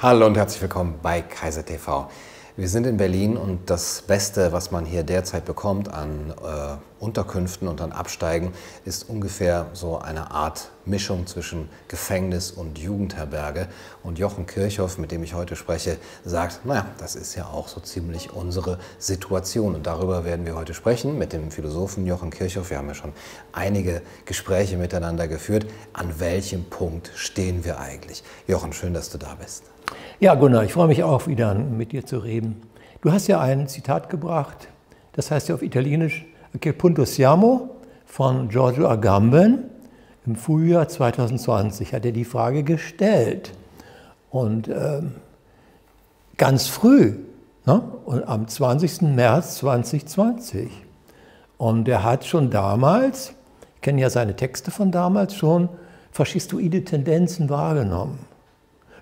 Hallo und herzlich willkommen bei Kaiser TV. Wir sind in Berlin und das Beste, was man hier derzeit bekommt an äh, Unterkünften und an Absteigen, ist ungefähr so eine Art Mischung zwischen Gefängnis und Jugendherberge. Und Jochen Kirchhoff, mit dem ich heute spreche, sagt, naja, das ist ja auch so ziemlich unsere Situation. Und darüber werden wir heute sprechen mit dem Philosophen Jochen Kirchhoff. Wir haben ja schon einige Gespräche miteinander geführt. An welchem Punkt stehen wir eigentlich? Jochen, schön, dass du da bist. Ja, Gunnar, ich freue mich auch wieder mit dir zu reden. Du hast ja ein Zitat gebracht, das heißt ja auf Italienisch Che punto siamo von Giorgio Agamben. Im Frühjahr 2020 hat er die Frage gestellt. Und ähm, ganz früh, ne? und am 20. März 2020. Und er hat schon damals, ich kenne ja seine Texte von damals schon, faschistoide Tendenzen wahrgenommen.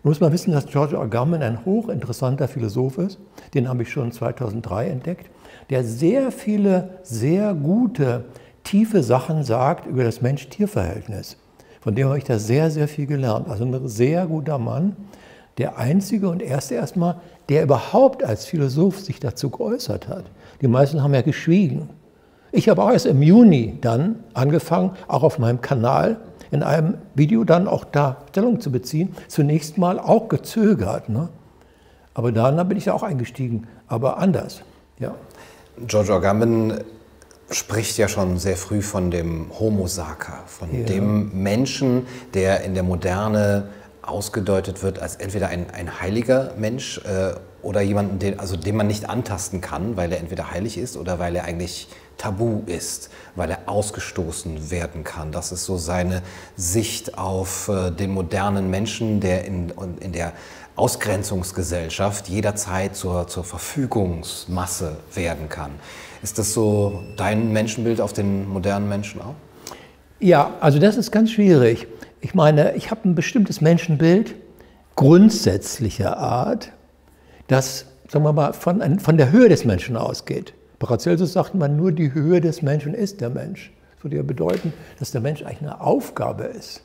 Muss man wissen, dass Giorgio Agamben ein hochinteressanter Philosoph ist. Den habe ich schon 2003 entdeckt, der sehr viele, sehr gute, tiefe Sachen sagt über das Mensch-Tier-Verhältnis. Von dem habe ich da sehr, sehr viel gelernt. Also ein sehr guter Mann, der einzige und erste erstmal, der überhaupt als Philosoph sich dazu geäußert hat. Die meisten haben ja geschwiegen. Ich habe auch erst im Juni dann angefangen, auch auf meinem Kanal in einem Video dann auch da Stellung zu beziehen. Zunächst mal auch gezögert. Ne? Aber dann bin ich ja auch eingestiegen, aber anders. Ja. Giorgio Agamben spricht ja schon sehr früh von dem Homo Sacer, von ja. dem Menschen, der in der Moderne ausgedeutet wird als entweder ein, ein heiliger Mensch äh, oder jemanden, den, also den man nicht antasten kann, weil er entweder heilig ist oder weil er eigentlich tabu ist, weil er ausgestoßen werden kann. Das ist so seine Sicht auf äh, den modernen Menschen, der in, in der Ausgrenzungsgesellschaft jederzeit zur, zur Verfügungsmasse werden kann. Ist das so dein Menschenbild auf den modernen Menschen auch? Ja, also das ist ganz schwierig. Ich meine, ich habe ein bestimmtes Menschenbild grundsätzlicher Art, das, sagen wir mal, von, von der Höhe des Menschen ausgeht. Paracelsus sagt man, nur die Höhe des Menschen ist der Mensch. Das würde ja bedeuten, dass der Mensch eigentlich eine Aufgabe ist,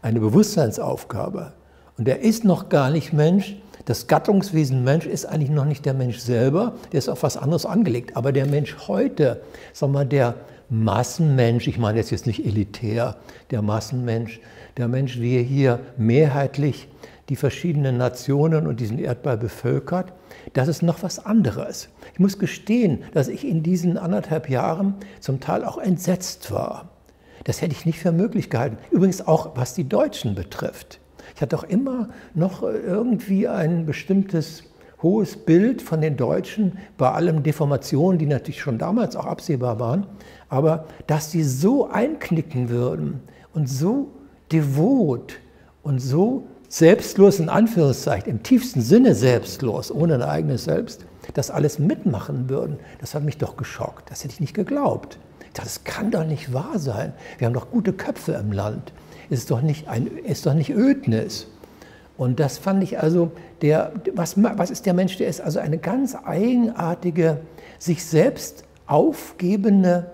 eine Bewusstseinsaufgabe. Und er ist noch gar nicht Mensch. Das Gattungswesen Mensch ist eigentlich noch nicht der Mensch selber, der ist auf was anderes angelegt. Aber der Mensch heute, sagen wir mal, der Massenmensch, ich meine jetzt, nicht elitär, der Massenmensch, der Mensch, wie er hier mehrheitlich die verschiedenen Nationen und diesen Erdball bevölkert, das ist noch was anderes. Ich muss gestehen, dass ich in diesen anderthalb Jahren zum Teil auch entsetzt war. Das hätte ich nicht für möglich gehalten. Übrigens auch, was die Deutschen betrifft. Ich hatte auch immer noch irgendwie ein bestimmtes hohes Bild von den Deutschen, bei allem Deformationen, die natürlich schon damals auch absehbar waren, aber dass sie so einknicken würden und so devot und so selbstlos in Anführungszeichen, im tiefsten Sinne selbstlos, ohne ein eigenes Selbst, das alles mitmachen würden, das hat mich doch geschockt. Das hätte ich nicht geglaubt. Ich dachte, das kann doch nicht wahr sein. Wir haben doch gute Köpfe im Land. Es ist doch nicht, ein, ist doch nicht Ödnis. Und das fand ich also, der, was, was ist der Mensch? Der ist also eine ganz eigenartige, sich selbst aufgebende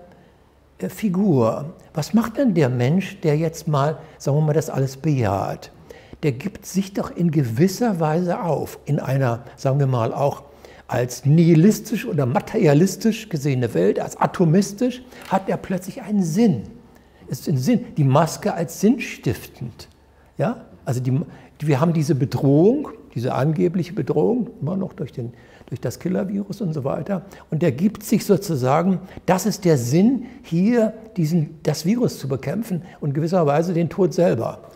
äh, Figur. Was macht denn der Mensch, der jetzt mal, sagen wir mal, das alles bejaht? Der gibt sich doch in gewisser Weise auf, in einer, sagen wir mal, auch als nihilistisch oder materialistisch gesehene Welt, als atomistisch, hat er plötzlich einen Sinn. Ist ein Sinn, die Maske als sinnstiftend. Ja? Also die, wir haben diese Bedrohung, diese angebliche Bedrohung, immer noch durch, den, durch das Killer-Virus und so weiter. Und der gibt sich sozusagen, das ist der Sinn, hier diesen, das Virus zu bekämpfen und gewisserweise den Tod selber.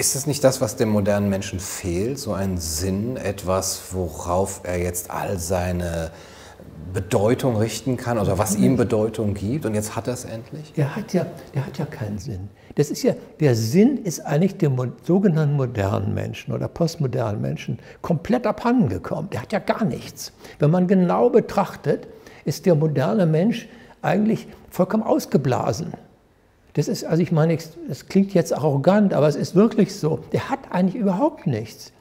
Ist es nicht das, was dem modernen Menschen fehlt, so ein Sinn, etwas, worauf er jetzt all seine Bedeutung richten kann oder was ihm Bedeutung gibt und jetzt hat er es endlich? Der hat ja, der hat ja keinen Sinn. Das ist ja, der Sinn ist eigentlich dem sogenannten modernen Menschen oder postmodernen Menschen komplett abhanden gekommen. Der hat ja gar nichts. Wenn man genau betrachtet, ist der moderne Mensch eigentlich vollkommen ausgeblasen. Das ist, also ich meine, das klingt jetzt arrogant, aber es ist wirklich so. Der hat eigentlich überhaupt nichts.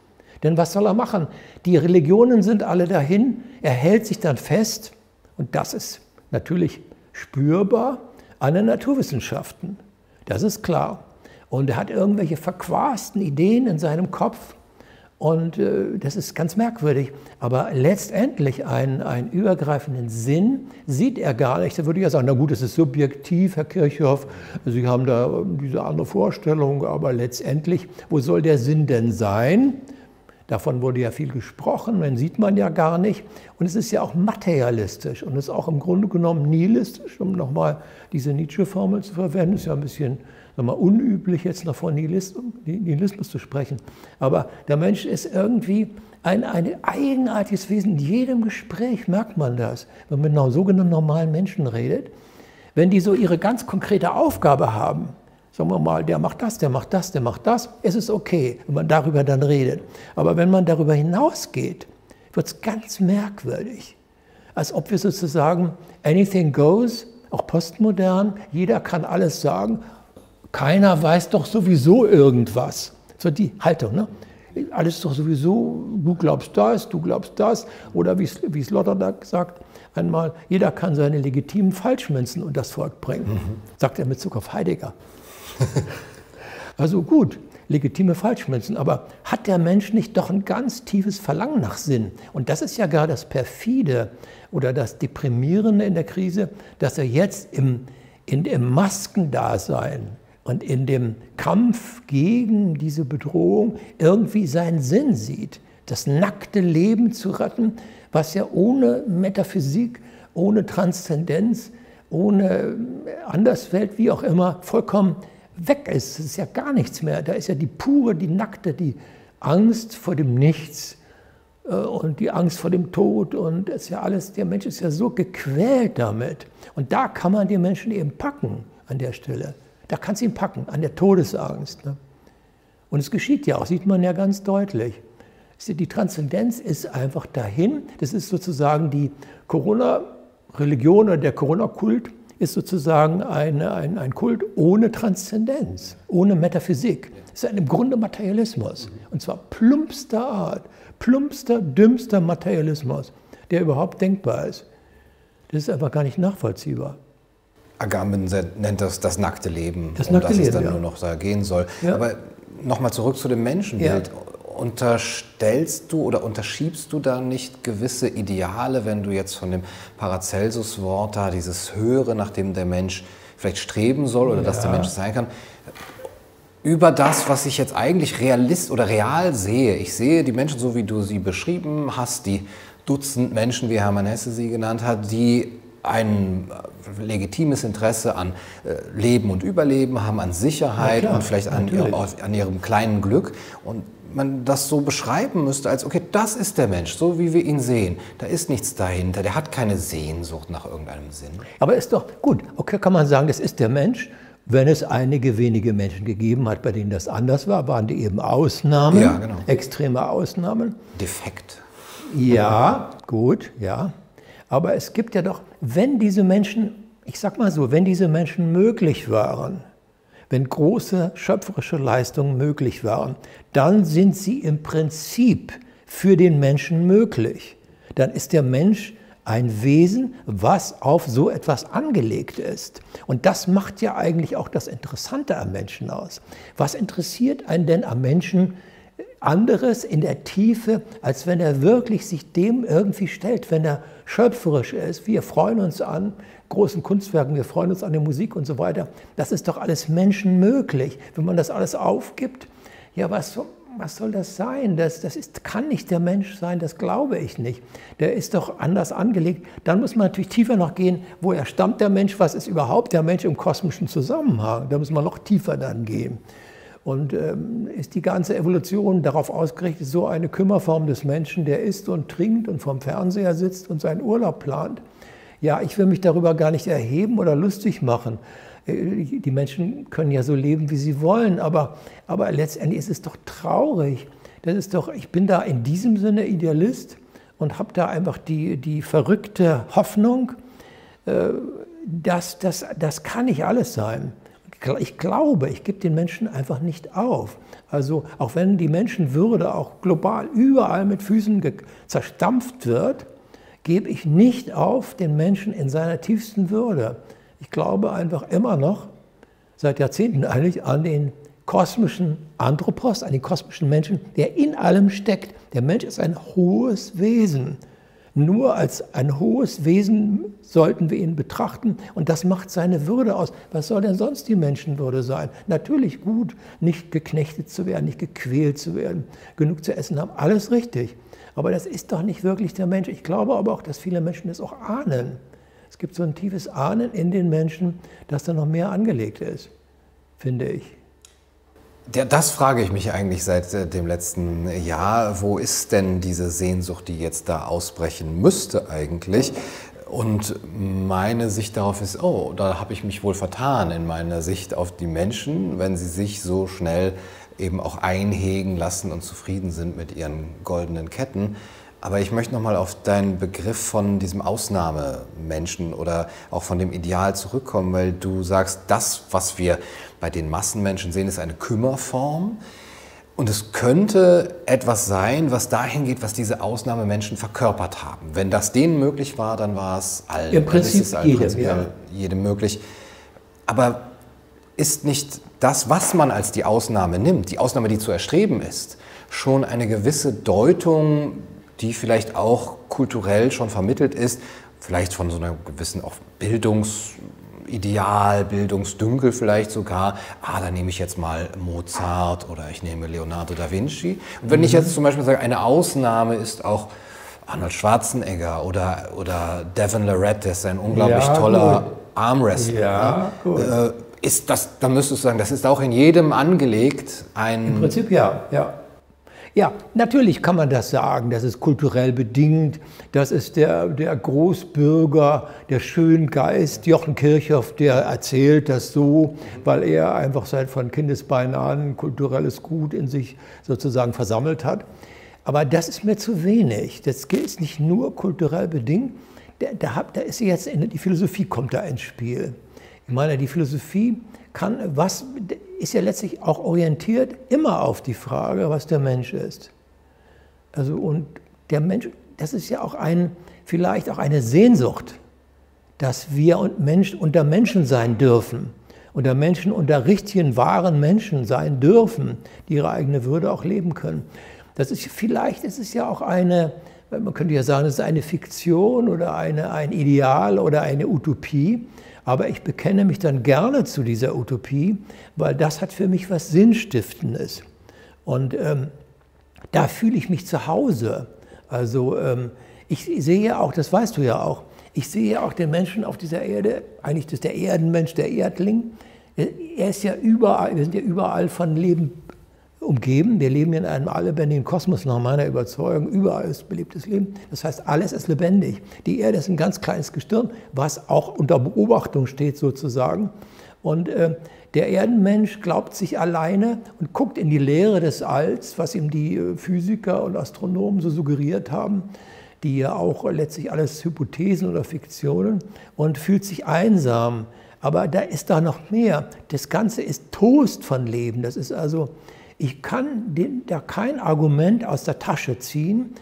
Denn was soll er machen? Die Religionen sind alle dahin, er hält sich dann fest, und das ist natürlich spürbar an den Naturwissenschaften. Das ist klar. Und er hat irgendwelche verquasten Ideen in seinem Kopf Und äh, das ist ganz merkwürdig. Aber letztendlich einen, einen übergreifenden Sinn sieht er gar nicht. Da würde ich ja sagen, na gut, das ist subjektiv, Herr Kirchhoff. Sie haben da diese andere Vorstellung, aber letztendlich, wo soll der Sinn denn sein? Davon wurde ja viel gesprochen, den sieht man ja gar nicht. Und es ist ja auch materialistisch und es ist auch im Grunde genommen nihilistisch, um nochmal diese Nietzsche-Formel zu verwenden. Ist ja ein bisschen mal, unüblich, jetzt noch von Nihilismus, zu sprechen. Aber der Mensch ist irgendwie ein, ein eigenartiges Wesen. In jedem Gespräch merkt man das, wenn man mit sogenannten normalen Menschen redet. Wenn die so ihre ganz konkrete Aufgabe haben, sagen wir mal, der macht das, der macht das, der macht das, es ist okay, wenn man darüber dann redet. Aber wenn man darüber hinausgeht, wird es ganz merkwürdig. Als ob wir sozusagen anything goes, auch postmodern, jeder kann alles sagen, keiner weiß doch sowieso irgendwas. So die Haltung, ne? Alles doch sowieso, du glaubst das, du glaubst das. Oder wie es Lotterdag sagt, einmal, jeder kann seine legitimen Falschmünzen und das Volk bringen. Mhm. Sagt er mit Zug auf Heidegger. also gut, legitime Falschmünzen, aber hat der Mensch nicht doch ein ganz tiefes Verlangen nach Sinn? Und das ist ja gar das perfide oder das deprimierende in der Krise, dass er jetzt im, in, im Maskendasein und in dem Kampf gegen diese Bedrohung irgendwie seinen Sinn sieht, das nackte Leben zu retten, was ja ohne Metaphysik, ohne Transzendenz, ohne Anderswelt, wie auch immer, vollkommen weg ist. Es ist ja gar nichts mehr. Da ist ja die pure, die nackte, die Angst vor dem Nichts äh, und die Angst vor dem Tod und es ist ja alles, der Mensch ist ja so gequält damit. Und da kann man den Menschen eben packen an der Stelle. Da kannst du ihn packen, an der Todesangst. Ne? Und es geschieht ja auch, sieht man ja ganz deutlich. Die Transzendenz ist einfach dahin. Das ist sozusagen die Corona-Religion oder der Corona-Kult ist sozusagen eine, ein, ein Kult ohne Transzendenz, ohne Metaphysik. Es ist im Grunde Materialismus. Und zwar plumpster Art, plumpster, dümmster Materialismus, der überhaupt denkbar ist. Das ist einfach gar nicht nachvollziehbar. Agamben nennt das das nackte Leben, das nackte um das Leben, es dann ja. nur noch da gehen soll. Ja. Aber nochmal zurück zu dem Menschenbild. Ja. Unterstellst du oder unterschiebst du da nicht gewisse Ideale, wenn du jetzt von dem Paracelsus-Wort da, dieses Höhere, nach dem der Mensch vielleicht streben soll oder ja. dass der Mensch sein kann, über das, was ich jetzt eigentlich realist oder real sehe. Ich sehe die Menschen so, wie du sie beschrieben hast, die Dutzend Menschen, wie Hermann Hesse sie genannt hat, die ein legitimes Interesse an äh, Leben und Überleben haben, an Sicherheit ja, und vielleicht an, ihr, an ihrem kleinen Glück. Und man das so beschreiben müsste, als okay, das ist der Mensch, so wie wir ihn sehen. Da ist nichts dahinter, der hat keine Sehnsucht nach irgendeinem Sinn. Aber ist doch gut, okay, kann man sagen, das ist der Mensch. Wenn es einige wenige Menschen gegeben hat, bei denen das anders war, waren die eben Ausnahmen, ja, genau. extreme Ausnahmen. Defekt. Ja, gut, ja. Aber es gibt ja doch, wenn diese Menschen, ich sag mal so, wenn diese Menschen möglich waren, wenn große schöpferische Leistungen möglich waren, dann sind sie im Prinzip für den Menschen möglich. Dann ist der Mensch ein Wesen, was auf so etwas angelegt ist. Und das macht ja eigentlich auch das Interessante am Menschen aus. Was interessiert einen denn am Menschen anderes in der Tiefe, als wenn er wirklich sich dem irgendwie stellt, wenn er schöpferisch ist. Wir freuen uns an großen Kunstwerken, wir freuen uns an der Musik und so weiter. Das ist doch alles menschenmöglich. Wenn man das alles aufgibt, ja, was, was soll das sein? Das, das ist, kann nicht der Mensch sein, das glaube ich nicht. Der ist doch anders angelegt. Dann muss man natürlich tiefer noch gehen, woher stammt der Mensch, was ist überhaupt der Mensch im kosmischen Zusammenhang? Da muss man noch tiefer dann gehen. Und ähm, ist die ganze Evolution darauf ausgerichtet, so eine Kümmerform des Menschen, der isst und trinkt und vom Fernseher sitzt und seinen Urlaub plant? Ja, ich will mich darüber gar nicht erheben oder lustig machen. Äh, die Menschen können ja so leben, wie sie wollen, aber, aber letztendlich ist es doch traurig. Das ist doch, ich bin da in diesem Sinne Idealist und habe da einfach die, die verrückte Hoffnung, äh, dass das, kann nicht alles sein ich glaube, ich gebe den Menschen einfach nicht auf. Also auch wenn die Menschenwürde auch global überall mit Füßen zerstampft wird, gebe ich nicht auf den Menschen in seiner tiefsten Würde. Ich glaube einfach immer noch, seit Jahrzehnten eigentlich, an den kosmischen Anthropos, an den kosmischen Menschen, der in allem steckt. Der Mensch ist ein hohes Wesen. Nur als ein hohes Wesen sollten wir ihn betrachten und das macht seine Würde aus. Was soll denn sonst die Menschenwürde sein? Natürlich gut, nicht geknechtet zu werden, nicht gequält zu werden, genug zu essen haben, alles richtig. Aber das ist doch nicht wirklich der Mensch. Ich glaube aber auch, dass viele Menschen das auch ahnen. Es gibt so ein tiefes Ahnen in den Menschen, dass da noch mehr angelegt ist, finde ich. Ja, das frage ich mich eigentlich seit äh, dem letzten Jahr. Wo ist denn diese Sehnsucht, die jetzt da ausbrechen müsste eigentlich? Und meine Sicht darauf ist, oh, da habe ich mich wohl vertan in meiner Sicht auf die Menschen, wenn sie sich so schnell eben auch einhegen lassen und zufrieden sind mit ihren goldenen Ketten. Aber ich möchte nochmal auf deinen Begriff von diesem Ausnahmemenschen oder auch von dem Ideal zurückkommen, weil du sagst, das, was wir bei den Massenmenschen sehen, ist eine Kümmerform. Und es könnte etwas sein, was dahin geht, was diese Ausnahmemenschen verkörpert haben. Wenn das denen möglich war, dann war es allen. Im Prinzip ist allen jedem, ja. jedem möglich. Aber ist nicht das, was man als die Ausnahme nimmt, die Ausnahme, die zu erstreben ist, schon eine gewisse Deutung die vielleicht auch kulturell schon vermittelt ist, vielleicht von so einer gewissen auch Bildungsideal, Bildungsdünkel vielleicht sogar, ah, da nehme ich jetzt mal Mozart oder ich nehme Leonardo da Vinci. Und wenn mhm. ich jetzt zum Beispiel sage, eine Ausnahme ist auch Arnold Schwarzenegger oder, oder Devin Lorette, der ist ein unglaublich ja, toller gut. Armwrestler. Ja, gut. Äh, ist das, dann müsstest du sagen, das ist auch in jedem angelegt ein. Im Prinzip ja, ja. Ja, natürlich kann man das sagen, das ist kulturell bedingt, das ist der, der Großbürger, der Schöngeist, Jochen Kirchhoff, der erzählt das so, weil er einfach seit von Kindesbeinen an kulturelles Gut in sich sozusagen versammelt hat. Aber das ist mir zu wenig. Das ist nicht nur kulturell bedingt, da, da, da ist jetzt, die Philosophie kommt da ins Spiel. Ich meine, die Philosophie kann, was ist ja letztlich auch orientiert immer auf die Frage, was der Mensch ist. Also und der Mensch, das ist ja auch ein, vielleicht auch eine Sehnsucht, dass wir und Mensch unter Menschen sein dürfen, unter Menschen unter richtigen, wahren Menschen sein dürfen, die ihre eigene Würde auch leben können. Das ist vielleicht ist es ja auch eine, man könnte ja sagen, es ist eine Fiktion oder eine, ein Ideal oder eine Utopie, aber ich bekenne mich dann gerne zu dieser Utopie, weil das hat für mich was Sinnstiftendes. Und ähm, da fühle ich mich zu Hause. Also ähm, ich sehe auch, das weißt du ja auch, ich sehe auch den Menschen auf dieser Erde, eigentlich ist der Erdenmensch, der Erdling, er ist ja überall, wir sind ja überall von Leben umgeben. Wir leben in einem alllebendigen Kosmos nach meiner Überzeugung. Überall ist belebtes Leben. Das heißt, alles ist lebendig. Die Erde ist ein ganz kleines Gestirn, was auch unter Beobachtung steht sozusagen. Und äh, der Erdenmensch glaubt sich alleine und guckt in die Leere des Alls, was ihm die äh, Physiker und Astronomen so suggeriert haben, die ja auch letztlich alles Hypothesen oder Fiktionen, und fühlt sich einsam. Aber da ist da noch mehr. Das Ganze ist Toast von Leben. Das ist also ich kann den, da kein Argument aus der Tasche ziehen,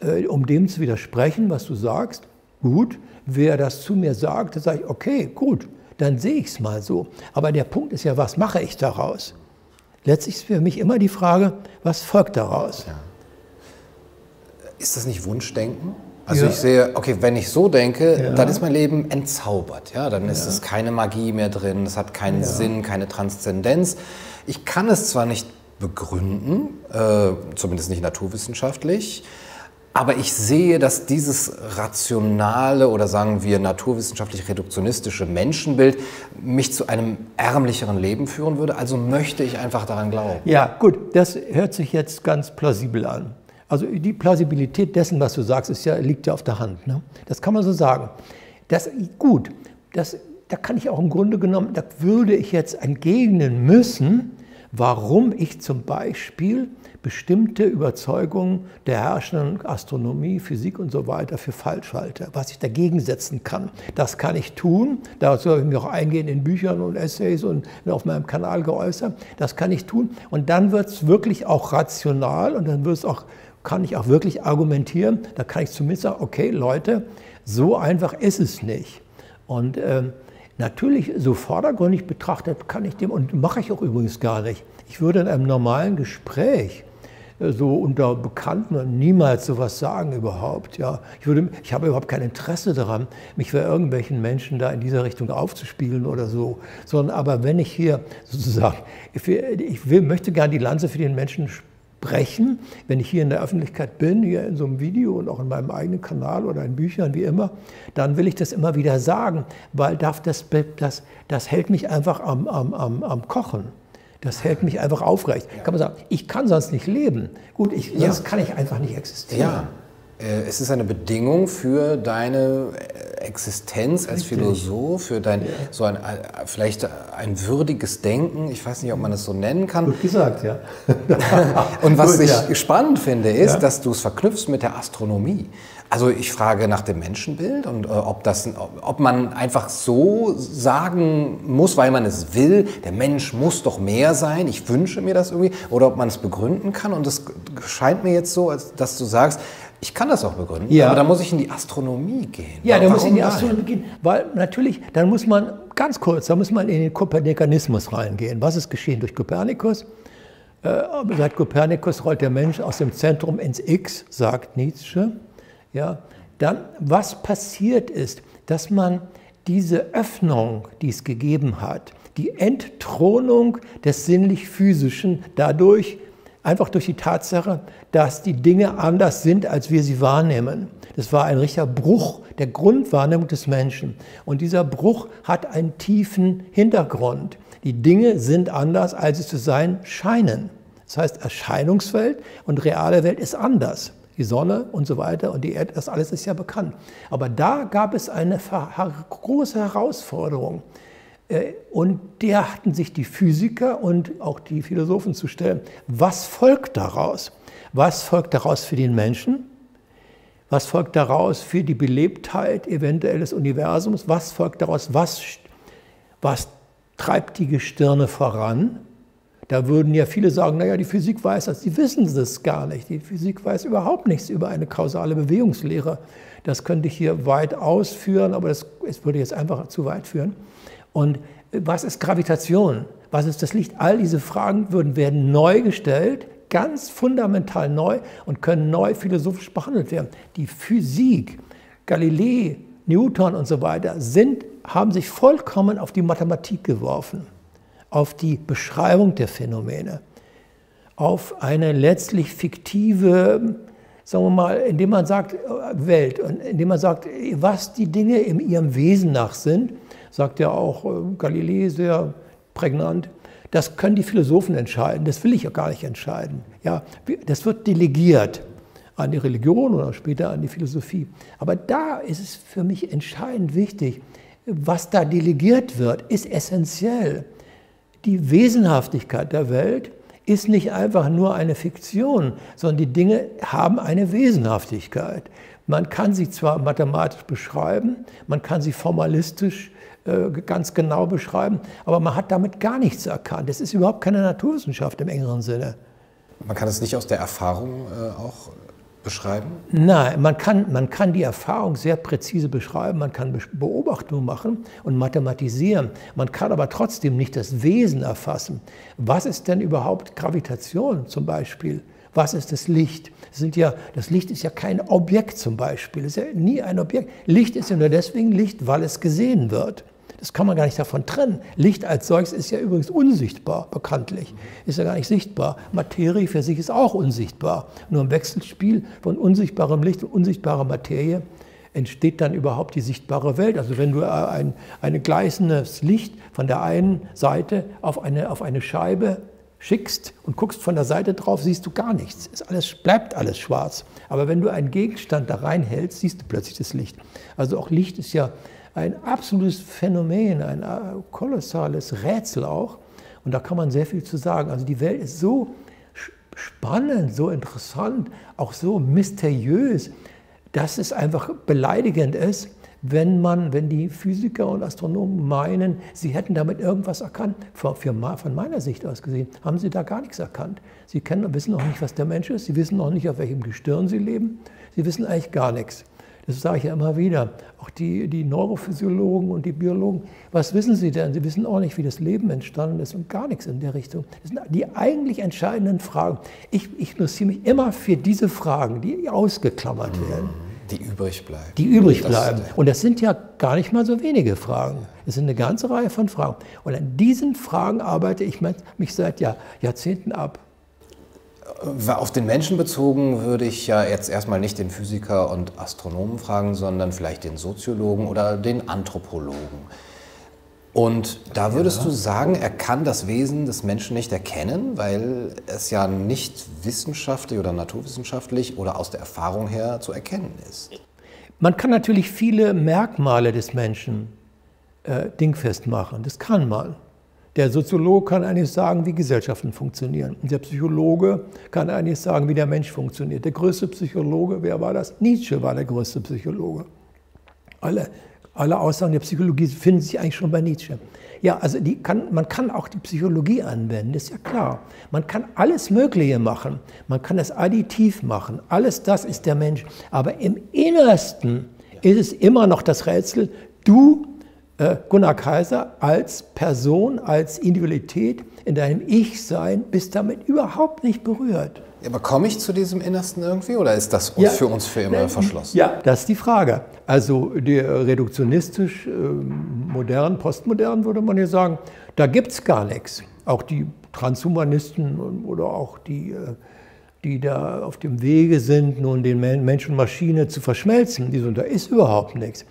äh, um dem zu widersprechen, was du sagst. Gut, wer das zu mir sagt, dann sage ich, okay, gut, dann sehe ich es mal so. Aber der Punkt ist ja, was mache ich daraus? Letztlich ist für mich immer die Frage, was folgt daraus? Ja. Ist das nicht Wunschdenken? Also ja. ich sehe, okay, wenn ich so denke, ja. dann ist mein Leben entzaubert. Ja, dann ist es keine Magie mehr drin, es hat keinen Sinn, keine Transzendenz. Ich kann es zwar nicht begründen, äh, zumindest nicht naturwissenschaftlich. Aber ich sehe, dass dieses rationale oder sagen wir naturwissenschaftlich reduktionistische Menschenbild mich zu einem ärmlicheren Leben führen würde. Also möchte ich einfach daran glauben. Ja, gut, das hört sich jetzt ganz plausibel an. Also die Plausibilität dessen, was du sagst, ist ja, liegt ja auf der Hand. Ne? Das kann man so sagen. Das, gut, das, da kann ich auch im Grunde genommen, da würde ich jetzt entgegnen müssen, warum ich zum Beispiel bestimmte Überzeugungen der herrschenden Astronomie, Physik und so weiter für falsch halte, was ich dagegen setzen kann. Das kann ich tun, dazu habe ich mich auch eingehen in Büchern und Essays und auf meinem Kanal geäußert, das kann ich tun und dann wird es wirklich auch rational und dann wird es auch, kann ich auch wirklich argumentieren, da kann ich zumindest sagen, okay Leute, so einfach ist es nicht. Und ähm, Natürlich, so vordergründig betrachtet kann ich dem, und mache ich auch übrigens gar nicht. Ich würde in einem normalen Gespräch äh, so unter Bekannten niemals sowas sagen überhaupt. Ja. Ich, würde, ich habe überhaupt kein Interesse daran, mich für irgendwelchen Menschen da in dieser Richtung aufzuspielen oder so. Sondern aber wenn ich hier sozusagen, ich, will, ich will, möchte gerne die Lanze für den Menschen sprechen, wenn ich hier in der Öffentlichkeit bin, hier in so einem Video und auch in meinem eigenen Kanal oder in Büchern, wie immer, dann will ich das immer wieder sagen, weil das, das, das hält mich einfach am, am, am, am Kochen. Das hält mich einfach aufrecht. Kann man sagen, ich kann sonst nicht leben. Gut, ich, sonst ja. kann ich einfach nicht existieren. Ja. Äh, es ist eine Bedingung für deine äh, Existenz als. Philosoph, für dein ja. so ein äh, vielleicht ein würdiges Denken. Ich weiß nicht, ob man es so nennen kann. Gut gesagt, ja. Und was Gut, ich ja. spannend finde, ist, ja. dass du es verknüpfst mit der Astronomie. Also ich frage nach dem Menschenbild und äh, ob, das, ob man einfach so sagen muss, weil man es will, der Mensch muss doch mehr sein, ich wünsche mir das irgendwie, oder ob man es begründen kann. Und es scheint mir jetzt so, als, dass du sagst, ich kann das auch begründen, ja. aber da muss ich in die Astronomie gehen. Ja, da muss ich in die Astronomie gehen, weil natürlich, dann muss man, ganz kurz, da muss man in den Kopernikanismus reingehen. Was ist geschehen durch Kopernikus? Äh, seit Kopernikus rollt der Mensch aus dem Zentrum ins X, sagt Nietzsche ja, dann was passiert ist, dass man diese Öffnung, die es gegeben hat, die Entthronung des sinnlich-physischen dadurch, einfach durch die Tatsache, dass die Dinge anders sind, als wir sie wahrnehmen. Das war ein richtiger Bruch der Grundwahrnehmung des Menschen. Und dieser Bruch hat einen tiefen Hintergrund. Die Dinge sind anders, als sie zu sein scheinen. Das heißt, Erscheinungswelt und reale Welt ist anders die Sonne und so weiter und die Erde, das alles ist ja bekannt. Aber da gab es eine große Herausforderung. Äh, und der hatten sich die Physiker und auch die Philosophen zu stellen. Was folgt daraus? Was folgt daraus für den Menschen? Was folgt daraus für die Belebtheit eventuell des Universums? Was folgt daraus? Was, was treibt die Gestirne voran? Da würden ja viele sagen, naja, die Physik weiß das. Die wissen das gar nicht. Die Physik weiß überhaupt nichts über eine kausale Bewegungslehre. Das könnte ich hier weit ausführen, aber das, das würde jetzt einfach zu weit führen. Und was ist Gravitation? Was ist das Licht? All diese Fragen würden, werden neu gestellt, ganz fundamental neu und können neu philosophisch behandelt werden. Die Physik, Galilei, Newton und so weiter sind, haben sich vollkommen auf die Mathematik geworfen auf die Beschreibung der Phänomene, auf eine letztlich fiktive, sagen wir mal, indem man sagt, Welt, und indem man sagt, was die Dinge in ihrem Wesen nach sind, sagt ja auch äh, Galilei sehr prägnant, das können die Philosophen entscheiden, das will ich ja gar nicht entscheiden. Ja, das wird delegiert an die Religion oder später an die Philosophie. Aber da ist es für mich entscheidend wichtig, was da delegiert wird, ist essentiell die Wesenhaftigkeit der Welt ist nicht einfach nur eine Fiktion, sondern die Dinge haben eine Wesenhaftigkeit. Man kann sie zwar mathematisch beschreiben, man kann sie formalistisch äh, ganz genau beschreiben, aber man hat damit gar nichts erkannt. Es ist überhaupt keine Naturwissenschaft im engeren Sinne. Man kann es nicht aus der Erfahrung äh, auch beschreiben? Nein, man kann, man kann die Erfahrung sehr präzise beschreiben, man kann Beobachtungen machen und mathematisieren. Man kann aber trotzdem nicht das Wesen erfassen. Was ist denn überhaupt Gravitation zum Beispiel? Was ist das Licht? Das, sind ja, das Licht ist ja kein Objekt zum Beispiel. Es ist ja nie ein Objekt. Licht ist ja nur deswegen Licht, weil es gesehen wird. Das kann man gar nicht davon trennen. Licht als solches ist ja übrigens unsichtbar, bekanntlich. Ist ja gar nicht sichtbar. Materie für sich ist auch unsichtbar. Nur im Wechselspiel von unsichtbarem Licht und unsichtbarer Materie entsteht dann überhaupt die sichtbare Welt. Also wenn du ein, ein gleißendes Licht von der einen Seite auf eine, auf eine Scheibe schickst und guckst von der Seite drauf, siehst du gar nichts. Es alles, bleibt alles schwarz. Aber wenn du einen Gegenstand da reinhältst, siehst du plötzlich das Licht. Also auch Licht ist ja ein absolutes Phänomen, ein äh, kolossales Rätsel auch. Und da kann man sehr viel zu sagen. Also die Welt ist so spannend, so interessant, auch so mysteriös, dass es einfach beleidigend ist, wenn man, wenn die Physiker und Astronomen meinen, sie hätten damit irgendwas erkannt. Von, von meiner Sicht aus gesehen, haben sie da gar nichts erkannt. Sie kennen, wissen noch nicht, was der Mensch ist, sie wissen noch nicht, auf welchem Gestirn sie leben, sie wissen eigentlich gar nichts. Das sage ich ja immer wieder. Auch die, die Neurophysiologen und die Biologen, was wissen sie denn? Sie wissen auch nicht, wie das Leben entstanden ist und gar nichts in der Richtung. Das sind die eigentlich entscheidenden Fragen. Ich, ich interessiere mich immer für diese Fragen, die ausgeklammert mhm. werden. Die übrig bleiben. Die übrig bleiben. Das, und das sind ja gar nicht mal so wenige Fragen. Es sind eine ganze Reihe von Fragen. Und an diesen Fragen arbeite ich mich seit Jahr, Jahrzehnten ab. Auf den Menschen bezogen würde ich ja jetzt erstmal nicht den Physiker und Astronomen fragen, sondern vielleicht den Soziologen oder den Anthropologen. Und da würdest ja. du sagen, er kann das Wesen des Menschen nicht erkennen, weil es ja nicht wissenschaftlich oder naturwissenschaftlich oder aus der Erfahrung her zu erkennen ist. Man kann natürlich viele Merkmale des Menschen äh, dingfest machen. Das kann man. Der Soziologe kann eigentlich sagen, wie Gesellschaften funktionieren. Und der Psychologe kann eigentlich sagen, wie der Mensch funktioniert. Der größte Psychologe, wer war das? Nietzsche war der größte Psychologe. Alle, alle Aussagen der Psychologie finden sich eigentlich schon bei Nietzsche. Ja, also kann, man kann auch die Psychologie anwenden, das ist ja klar. Man kann alles Mögliche machen. Man kann es additiv machen. Alles das ist der Mensch. Aber im Innersten ist es immer noch das Rätsel, du Gunnar Kaiser als Person, als Individualität in deinem Ich-Sein bist damit überhaupt nicht berührt. Aber komme ich zu diesem Innersten irgendwie oder ist das ja, für uns für immer verschlossen? Ja, das ist die Frage. Also der reduktionistisch, äh, modern, postmodern würde man ja sagen, da gibt es gar nichts. Auch die Transhumanisten oder auch die, äh, die da auf dem Wege sind, nun den Mensch und Maschine zu verschmelzen, die so, da ist überhaupt nichts.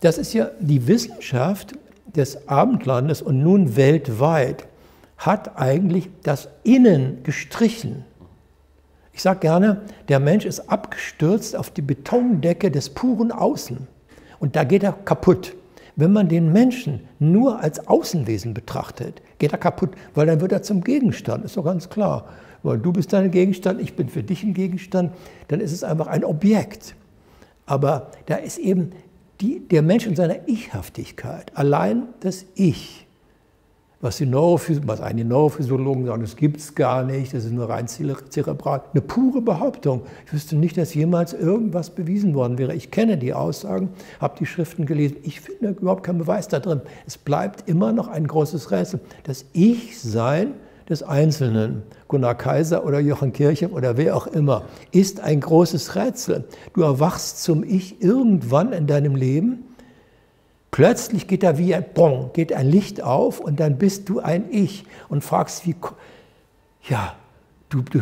Das ist ja die Wissenschaft des Abendlandes und nun weltweit hat eigentlich das Innen gestrichen. Ich sage gerne, der Mensch ist abgestürzt auf die Betondecke des puren Außen und da geht er kaputt. Wenn man den Menschen nur als Außenwesen betrachtet, geht er kaputt, weil dann wird er zum Gegenstand, ist doch ganz klar. Weil du bist dein Gegenstand, ich bin für dich ein Gegenstand, dann ist es einfach ein Objekt. Aber da ist eben die, der Mensch in seiner Ichhaftigkeit, allein das Ich, was die, Neurophys was einige Neurophysiologen sagen, das gibt es gar nicht, das ist nur rein zerebral, eine pure Behauptung. Ich wüsste nicht, dass jemals irgendwas bewiesen worden wäre. Ich kenne die Aussagen, habe die Schriften gelesen, ich finde überhaupt keinen Beweis da drin. Es bleibt immer noch ein großes Rätsel. Das Ich-Sein des Einzelnen, Gunnar Kaiser oder Jochen Kirchhoff oder wer auch immer, ist ein großes Rätsel. Du erwachst zum Ich irgendwann in deinem Leben, plötzlich geht da wie ein Bong, geht ein Licht auf und dann bist du ein Ich und fragst, wie, ja, Du, du,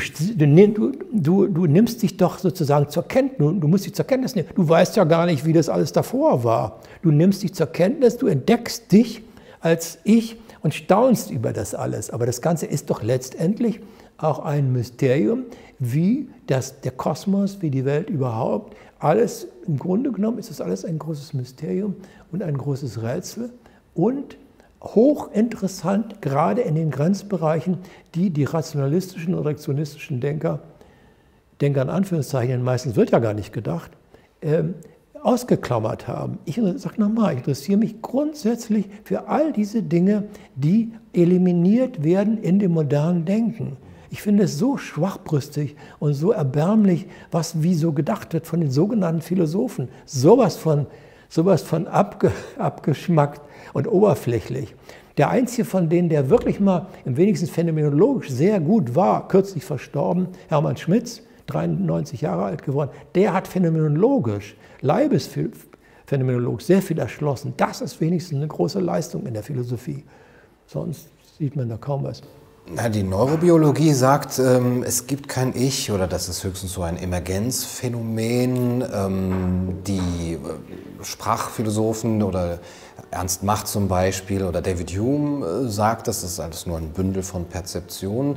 du, du, nimmst dich doch sozusagen zur Kenntnis, du musst dich zur Kenntnis nehmen. Du weißt ja gar nicht, wie das alles davor war. Du nimmst dich zur Kenntnis, du entdeckst dich als Ich und staunst über das alles. Aber das Ganze ist doch letztendlich auch ein Mysterium, wie das, der Kosmos, wie die Welt überhaupt. Alles, im Grunde genommen ist es alles ein großes Mysterium und ein großes Rätsel. Und hochinteressant, gerade in den Grenzbereichen, die die rationalistischen und reaktionistischen Denker, Denker in Anführungszeichen, meistens wird ja gar nicht gedacht, ähm, ausgeklammert haben. Ich sage nochmal, ich interessiere mich grundsätzlich für all diese Dinge, die eliminiert werden in dem modernen Denken. Ich finde es so schwachbrüstig und so erbärmlich, was wie so gedacht wird von den sogenannten Philosophen. Sowas von, sowas von abge, abgeschmackt und oberflächlich. Der einzige von denen, der wirklich mal im wenigsten phänomenologisch sehr gut war, kürzlich verstorben, Hermann Schmitz, 93 Jahre alt geworden, der hat phänomenologisch, leibesphänomenologisch sehr viel erschlossen. Das ist wenigstens eine große Leistung in der Philosophie. Sonst sieht man da kaum was. Na, die Neurobiologie sagt, ähm, es gibt kein Ich oder das ist höchstens so ein Emergenzphänomen. Ähm, die äh, Sprachphilosophen oder Ernst Mach zum Beispiel oder David Hume äh, sagt, das ist alles nur ein Bündel von Perzeptionen.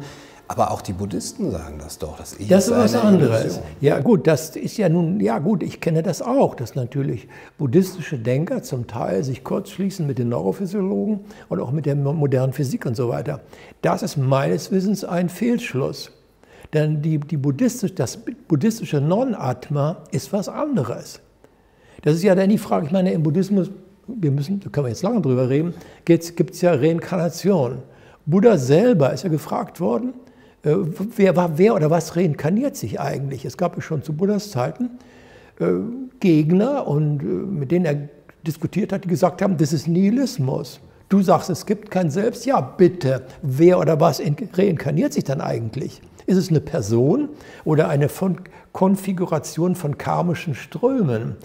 Aber auch die Buddhisten sagen das doch. Das, das ist was anderes. Illusion. Ja gut, das ist ja nun, ja gut, ich kenne das auch, dass natürlich buddhistische Denker zum Teil sich kurzschließen mit den Neurophysiologen und auch mit der modernen Physik und so weiter. Das ist meines Wissens ein Fehlschluss. Denn die, die Buddhistisch, das buddhistische Non-Atma ist was anderes. Das ist ja dann die Frage, ich meine, im Buddhismus, wir müssen, da können wir jetzt lange drüber reden, gibt es ja Reinkarnation. Buddha selber ist ja gefragt worden, wer war wer oder was reinkarniert sich eigentlich? Es gab schon zu Buddhas Zeiten äh, Gegner und äh, mit denen er diskutiert hat, die gesagt haben, das ist Nihilismus. Du sagst, es gibt kein Selbst. Ja, bitte. Wer oder was reinkarniert sich dann eigentlich? Ist es eine Person oder eine Konfiguration von karmischen Strömen?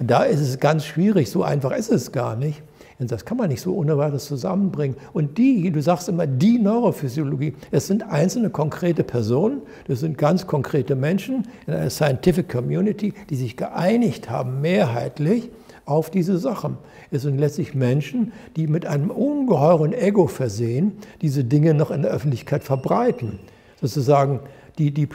Da ist es ganz schwierig, so einfach ist es gar nicht. Das kann man nicht so ohne weiteres zusammenbringen. Und die, du sagst immer, die Neurophysiologie, es sind einzelne konkrete Personen, das sind ganz konkrete Menschen in einer Scientific Community, die sich geeinigt haben, mehrheitlich auf diese Sachen. Es sind letztlich Menschen, die mit einem ungeheuren Ego versehen, diese Dinge noch in der Öffentlichkeit verbreiten. Sozusagen, die, die,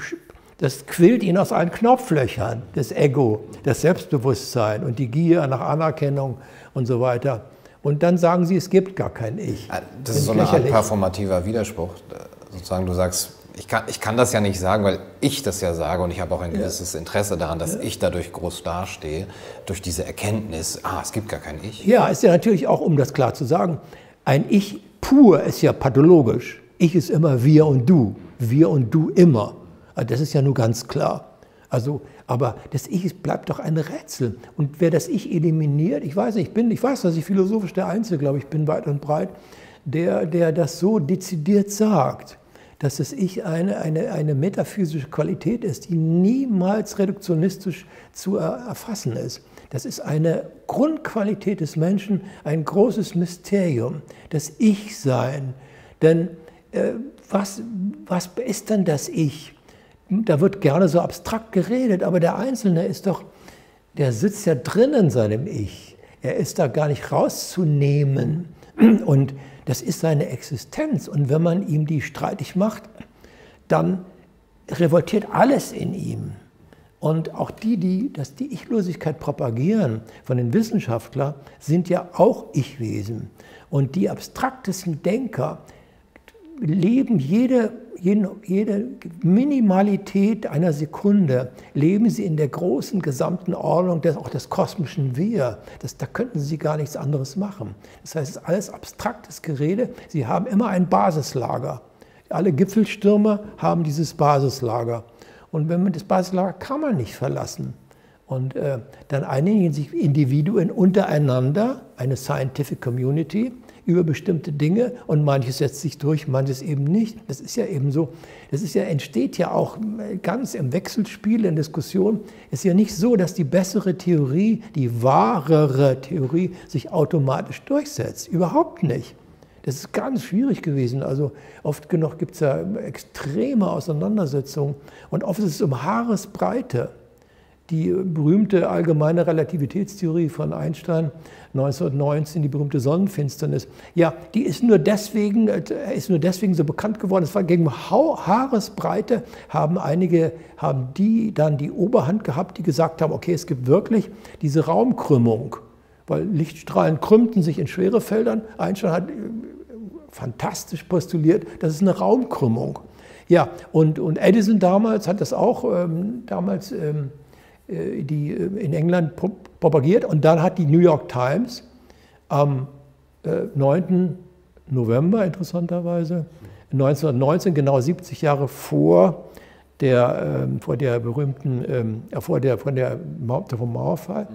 das quillt ihnen aus allen Knopflöchern, das Ego, das Selbstbewusstsein und die Gier nach Anerkennung und so weiter. Und dann sagen sie, es gibt gar kein Ich. Das ist so eine Art performativer Widerspruch. Sozusagen, du sagst, ich kann, ich kann das ja nicht sagen, weil ich das ja sage und ich habe auch ein gewisses Interesse daran, dass ich dadurch groß dastehe, durch diese Erkenntnis, ah, es gibt gar kein Ich. Ja, ist ja natürlich auch, um das klar zu sagen, ein Ich pur ist ja pathologisch. Ich ist immer wir und du, wir und du immer. Also das ist ja nur ganz klar. Also, aber das Ich bleibt doch ein Rätsel. Und wer das Ich eliminiert, ich weiß nicht, ich bin, ich weiß, dass ich philosophisch der Einzige, glaube ich, bin weit und breit, der, der das so dezidiert sagt dass das Ich eine, eine, eine metaphysische Qualität ist, die niemals reduktionistisch zu erfassen ist. Das ist eine Grundqualität des Menschen, ein großes Mysterium, das Ich-Sein. Denn äh, was, was ist denn das Ich? Da wird gerne so abstrakt geredet, aber der Einzelne ist doch, der sitzt ja drin in seinem Ich. Er ist da gar nicht rauszunehmen. Und das ist seine Existenz. Und wenn man ihm die streitig macht, dann revoltiert alles in ihm. Und auch die, die das, die Ichlosigkeit propagieren von den Wissenschaftlern, sind ja auch Ich-Wesen. Und die abstraktesten Denker leben jede jede Minimalität einer Sekunde leben sie in der großen gesamten Ordnung des, auch des kosmischen Wir. Das, da könnten sie gar nichts anderes machen. Das heißt, es ist alles abstraktes Gerede. Sie haben immer ein Basislager. Alle Gipfelstürme haben dieses Basislager. Und wenn man das Basislager kann man nicht verlassen. Und äh, dann einigen sich Individuen untereinander, eine Scientific Community, über bestimmte Dinge und manches setzt sich durch, manches eben nicht. Das ist ja eben so. Das ist ja, entsteht ja auch ganz im Wechselspiel, in Diskussion. Es ist ja nicht so, dass die bessere Theorie, die wahrere Theorie sich automatisch durchsetzt. Überhaupt nicht. Das ist ganz schwierig gewesen. Also oft genug gibt es ja extreme Auseinandersetzungen und oft ist es um Haaresbreite die berühmte allgemeine Relativitätstheorie von Einstein 1919, die berühmte Sonnenfinsternis, ja, die ist nur deswegen, äh, ist nur deswegen so bekannt geworden. Es war gegen Haaresbreite haben einige, haben die dann die Oberhand gehabt, die gesagt haben, okay, es gibt wirklich diese Raumkrümmung, weil Lichtstrahlen krümmten sich in Schwerefeldern. Einstein hat äh, fantastisch postuliert, das ist eine Raumkrümmung. Ja, und, und Edison damals hat das auch ähm, damals ähm, äh, die äh, in England propagiert. Und dann hat die New York Times am 9. Äh, November interessanterweise 1919, genau 70 Jahre vor der, ähm, vor der berühmten, ähm, vor der, von der, vom Mauerfall,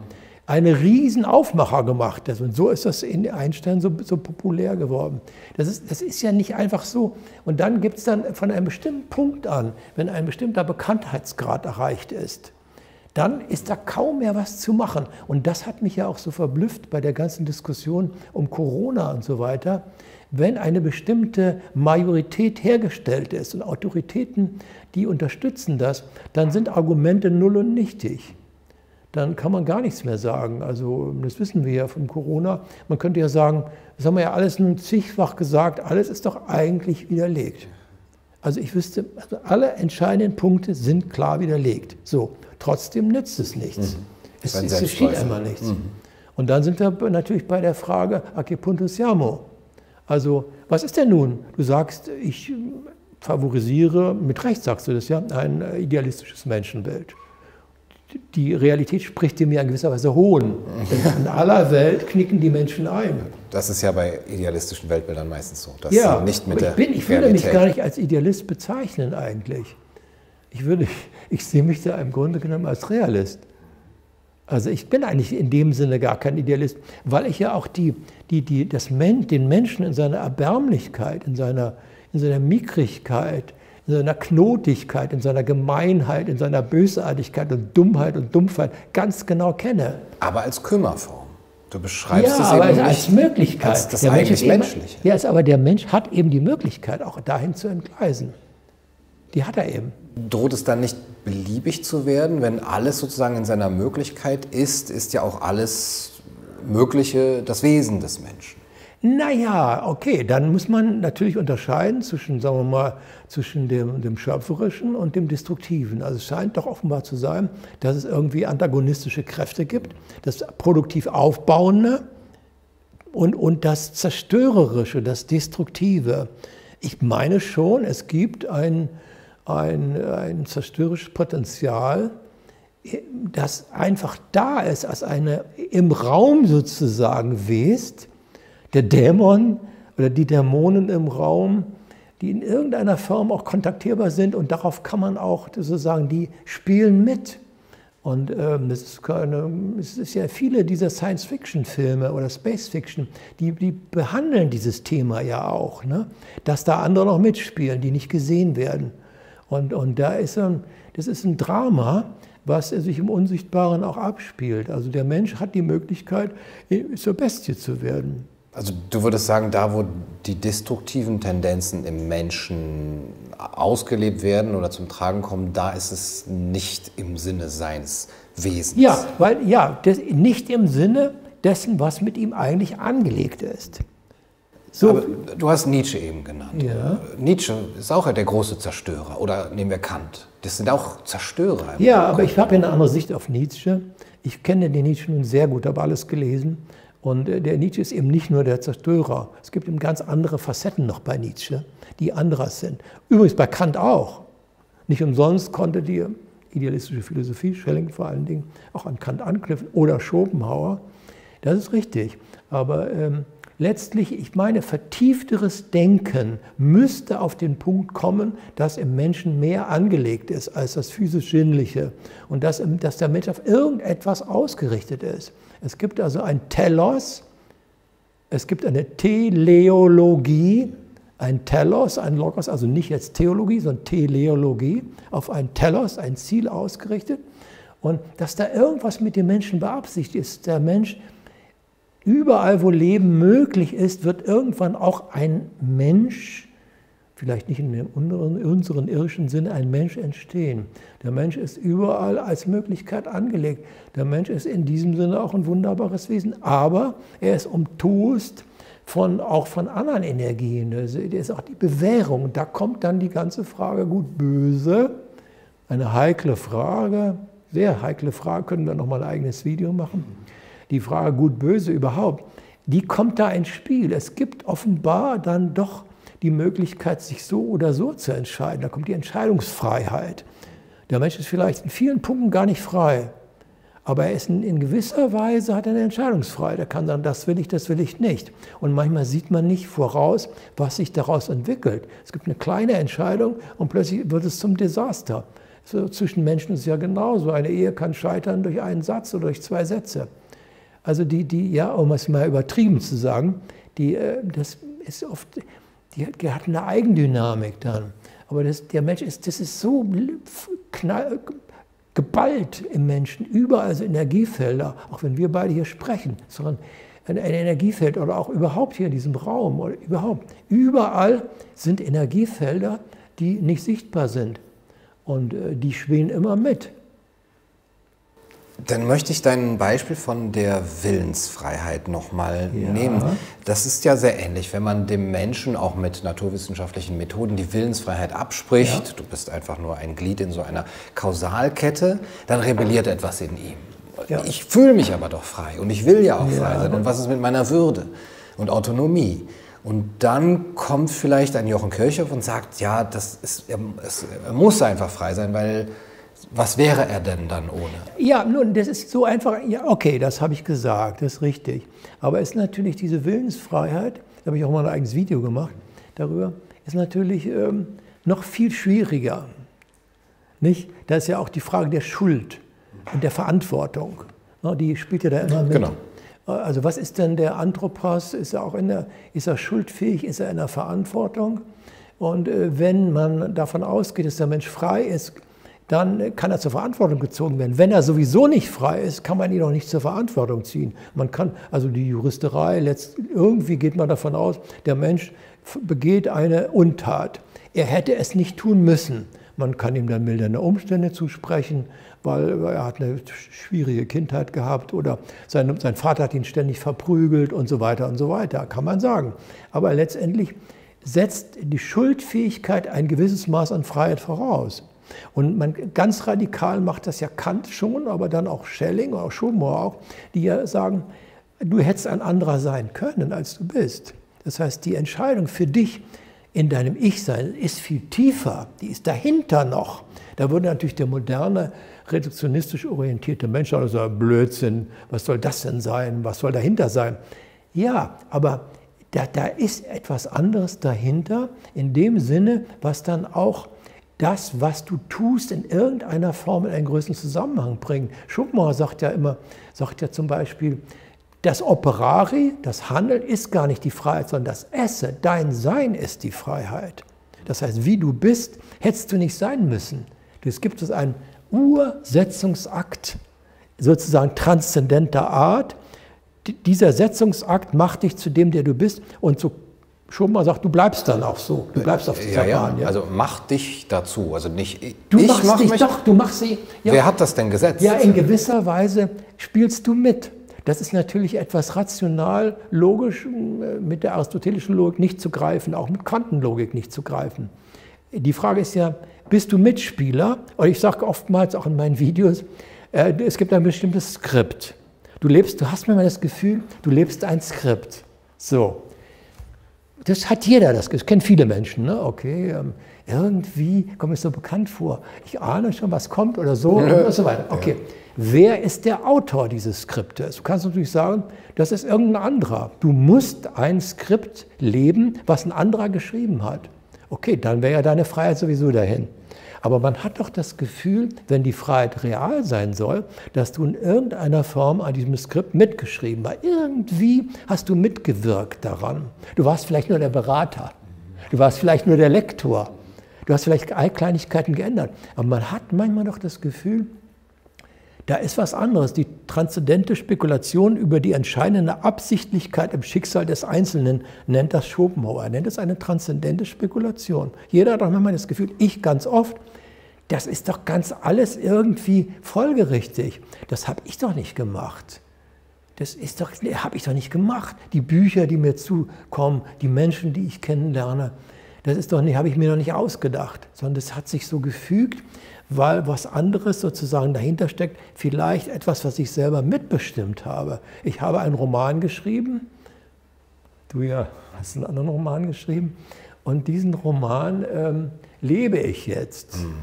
eine riesen Aufmacher gemacht. Und so ist das in Einstein so, so populär geworden. Das ist, das ist ja nicht einfach so. Und dann gibt es dann von einem bestimmten Punkt an, wenn ein bestimmter Bekanntheitsgrad erreicht ist, dann ist da kaum mehr was zu machen. Und das hat mich ja auch so verblüfft bei der ganzen Diskussion um Corona und so weiter. Wenn eine bestimmte Majorität hergestellt ist und Autoritäten, die unterstützen das, dann sind Argumente null und nichtig. Dann kann man gar nichts mehr sagen. Also das wissen wir ja von Corona. Man könnte ja sagen, das haben wir ja alles nun zigfach gesagt, alles ist doch eigentlich widerlegt. Also ich wüsste, also alle entscheidenden Punkte sind klar widerlegt. So, trotzdem nützt es nichts. Mhm. Es, es geschieht einmal nichts. Mhm. Und dann sind wir natürlich bei der Frage, Acipuntus Siamo. Also, was ist denn nun? Du sagst, ich favorisiere, mit Recht sagst du das ja, ein idealistisches Menschenbild die Realität spricht dem ja in gewisser Weise Hohn. In aller Welt knicken die Menschen ein. Das ist ja bei idealistischen Weltbildern meistens so. Dass ja, nicht mit ich, bin, ich würde mich gar nicht als Idealist bezeichnen eigentlich. Ich, würde, ich sehe mich da im Grunde genommen als Realist. Also ich bin eigentlich in dem Sinne gar kein Idealist, weil ich ja auch die, die, die, das Men den Menschen in seiner Erbärmlichkeit, in seiner, in seiner Mickrigkeit, in seiner Knotigkeit, in seiner Gemeinheit, in seiner Bösartigkeit und Dummheit und Dumpfheit ganz genau kenne. Aber als Kümmerform. Du beschreibst ja, es aber eben als nicht Möglichkeit. als das Der Mensch eigentlich ist eben- Menschliche. Ja, ist aber der Mensch hat eben die Möglichkeit, auch dahin zu entgleisen. Die hat er eben. Droht es dann nicht beliebig zu werden, wenn alles sozusagen in seiner Möglichkeit ist, ist ja auch alles Mögliche das Wesen des Menschen. Naja, okay, dann muss man natürlich unterscheiden zwischen, sagen wir mal, zwischen dem, dem Schöpferischen und dem Destruktiven. Also es scheint doch offenbar zu sein, dass es irgendwie antagonistische Kräfte gibt, das produktiv Aufbauende und, und das Zerstörerische, das Destruktive. Ich meine schon, es gibt ein, ein, ein zerstörerisches Potenzial, das einfach da ist, als eine im Raum sozusagen west, der Dämon oder die Dämonen im Raum, die in irgendeiner Form auch kontaktierbar sind und darauf kann man auch sozusagen, die spielen mit. Und ähm, das ist keine, es ist ja viele dieser Science-Fiction-Filme oder Space-Fiction, die, die behandeln dieses Thema ja auch, ne? dass da andere noch mitspielen, die nicht gesehen werden. Und, und da ist ein, das ist ein Drama, was sich im Unsichtbaren auch abspielt. Also der Mensch hat die Möglichkeit, zur Bestie zu werden. Also du würdest sagen, da wo die destruktiven Tendenzen im Menschen ausgelebt werden oder zum Tragen kommen, da ist es nicht im Sinne seines Wesens. Ja, weil ja, das, nicht im Sinne dessen, was mit ihm eigentlich angelegt ist. So, Aber du hast Nietzsche eben genannt. Ja. Nietzsche ist auch der große Zerstörer. Oder nehmen wir Kant. Das sind auch Zerstörer. ja, aber ich habe eine andere Sicht auf Nietzsche. Ich kenne den Nietzsche nun sehr gut, habe alles gelesen. Und äh, der Nietzsche ist eben nicht nur der Zerstörer. Es gibt eben ganz andere Facetten noch bei Nietzsche, die anderes sind. Übrigens bei Kant auch. Nicht umsonst konnte die idealistische Philosophie, Schelling vor allen Dingen, auch an Kant anknüpfen oder Schopenhauer. Das ist richtig. Aber ähm, letztlich, ich meine, vertiefteres Denken müsste auf den Punkt kommen, dass im Menschen mehr angelegt ist als das physisch-sinnliche und dass, dass der Mensch auf irgendetwas ausgerichtet ist. Es gibt also ein Telos, es gibt eine Teleologie, ein Telos, ein Logos, also nicht jetzt Theologie, sondern Teleologie, auf ein Telos, ein Ziel ausgerichtet. Und dass da irgendwas mit dem Menschen beabsichtigt ist. Der Mensch, überall wo Leben möglich ist, wird irgendwann auch ein Mensch, vielleicht nicht in unseren, unseren irdischen Sinne, ein Mensch entstehen. Der Mensch ist überall als Möglichkeit angelegt. Der Mensch ist in diesem Sinne auch ein wunderbares Wesen, aber er ist umtost von, auch von anderen Energien. Das ist auch die Bewährung. Da kommt dann die ganze Frage gut, böse, eine heikle Frage, sehr heikle Frage, können wir nochmal ein eigenes Video machen. Die Frage gut, böse überhaupt, die kommt da ins Spiel. Es gibt offenbar dann doch die Möglichkeit, sich so oder so zu entscheiden. Da kommt die Entscheidungsfreiheit. Der Mensch ist vielleicht in vielen Punkten gar nicht frei, aber er ist in, gewisser Weise hat eine Entscheidungsfreiheit. Er kann sagen, das will ich, das will ich nicht. Und manchmal sieht man nicht voraus, was sich daraus entwickelt. Es gibt eine kleine Entscheidung und plötzlich wird es zum Desaster. So, zwischen Menschen ist es ja genauso. Eine Ehe kann scheitern durch einen Satz oder durch zwei Sätze. Also die, die, ja, um es mal übertrieben zu sagen, die, äh, das ist oft, die hat, die hat eine Eigendynamik dann. Aber das, der Mensch ist, das ist so knall, geballt im Menschen, überall so Energiefelder, auch wenn wir beide hier sprechen, sondern ein, ein Energiefeld oder auch überhaupt hier in diesem Raum oder überhaupt. Überall sind Energiefelder, die nicht sichtbar sind und äh, die schwingen immer mit. Dann möchte ich dein Beispiel von der Willensfreiheit nochmal Ja. nehmen. Das ist ja sehr ähnlich, wenn man dem Menschen auch mit naturwissenschaftlichen Methoden die Willensfreiheit abspricht. Ja. Du bist einfach nur ein Glied in so einer Kausalkette, dann rebelliert etwas in ihm. Ja. Ich fühle mich aber doch frei und ich will ja auch frei sein. Und was ist mit meiner Würde und Autonomie? Und dann kommt vielleicht ein Jochen Kirchhoff und sagt, ja, das ist, er, es, er muss einfach frei sein, weil was wäre er denn dann ohne? Ja, nun, das ist so einfach. Ja, okay, das habe ich gesagt, das ist richtig. Aber es ist natürlich diese Willensfreiheit, da habe ich auch mal ein eigenes Video gemacht darüber, ist natürlich ähm, noch viel schwieriger. Nicht? Da ist ja auch die Frage der Schuld und der Verantwortung. Die spielt ja da immer mit. Genau. Also was ist denn der Anthropos? Ist er auch in der, ist er schuldfähig? Ist er in der Verantwortung? Und äh, wenn man davon ausgeht, dass der Mensch frei ist, dann kann er zur Verantwortung gezogen werden. Wenn er sowieso nicht frei ist, kann man ihn auch nicht zur Verantwortung ziehen. Man kann, also die Juristerei, letzt, irgendwie geht man davon aus, der Mensch begeht eine Untat. Er hätte es nicht tun müssen. Man kann ihm dann mildernde Umstände zusprechen, weil er hat eine schwierige Kindheit gehabt oder sein, sein Vater hat ihn ständig verprügelt und so weiter und so weiter, kann man sagen. Aber letztendlich setzt die Schuldfähigkeit ein gewisses Maß an Freiheit voraus. Und man, ganz radikal macht das ja Kant schon, aber dann auch Schelling auch Schopenhauer auch, die ja sagen, du hättest ein anderer sein können, als du bist. Das heißt, die Entscheidung für dich in deinem Ich-Sein ist viel tiefer, die ist dahinter noch. Da würde natürlich der moderne, reduktionistisch orientierte Mensch auch sagen, Blödsinn, was soll das denn sein, was soll dahinter sein? Ja, aber da, da ist etwas anderes dahinter, in dem Sinne, was dann auch das, was du tust, in irgendeiner Form in einen größeren Zusammenhang bringt. Schopenhauer sagt ja immer, sagt ja zum Beispiel, das Operari, das Handeln, ist gar nicht die Freiheit, sondern das Esse, dein Sein ist die Freiheit. Das heißt, wie du bist, hättest du nicht sein müssen. Es gibt es einen Ursetzungsakt, sozusagen transzendenter Art. Dieser Setzungsakt macht dich zu dem, der du bist. Und so schon mal sagt, du bleibst dann auch so. Du bleibst auf dieser ja, Bahn. Ja. Also mach dich dazu. Also nicht du ich machst mach dich mich, doch, du machst sie. Ja. Wer hat das denn gesetzt? Ja, in gewisser Weise spielst du mit. Das ist natürlich etwas rational, logisch äh, mit der aristotelischen Logik nicht zu greifen, auch mit Quantenlogik nicht zu greifen. Die Frage ist ja, bist du Mitspieler? Und ich sage oftmals auch in meinen Videos, äh, es gibt ein bestimmtes Skript. Du lebst, du hast manchmal das Gefühl, du lebst ein Skript. So. Das hat jeder, das, das kennen viele Menschen. Ne? Okay, ähm, irgendwie kommt mir so bekannt vor. Ich ahne schon, was kommt oder so und so weiter. Okay. Wer ist der Autor dieses Skriptes? Du kannst natürlich sagen, das ist irgendein anderer. Du musst ein Skript leben, was ein anderer geschrieben hat. Okay, dann wäre ja deine Freiheit sowieso dahin. Aber man hat doch das Gefühl, wenn die Freiheit real sein soll, dass du in irgendeiner Form an diesem Skript mitgeschrieben hast. Irgendwie hast du mitgewirkt daran. Du warst vielleicht nur der Berater. Du warst vielleicht nur der Lektor. Du hast vielleicht Kleinigkeiten geändert. Aber man hat manchmal doch das Gefühl, da ist was anderes. Die transzendente Spekulation über die entscheidende Absichtlichkeit im Schicksal des Einzelnen nennt das Schopenhauer. Er nennt es eine transzendente Spekulation. Jeder hat doch manchmal das Gefühl, ich ganz oft, das ist doch ganz alles irgendwie folgerichtig. Das habe ich doch nicht gemacht. Das ist doch, habe ich doch nicht gemacht. Die Bücher, die mir zukommen, die Menschen, die ich kennenlerne, das ist doch nicht, habe ich mir noch nicht ausgedacht, sondern das hat sich so gefügt weil was anderes sozusagen dahinter steckt, vielleicht etwas, was ich selber mitbestimmt habe. Ich habe einen Roman geschrieben, du ja hast einen anderen Roman geschrieben, und diesen Roman ähm, lebe ich jetzt. Mhm.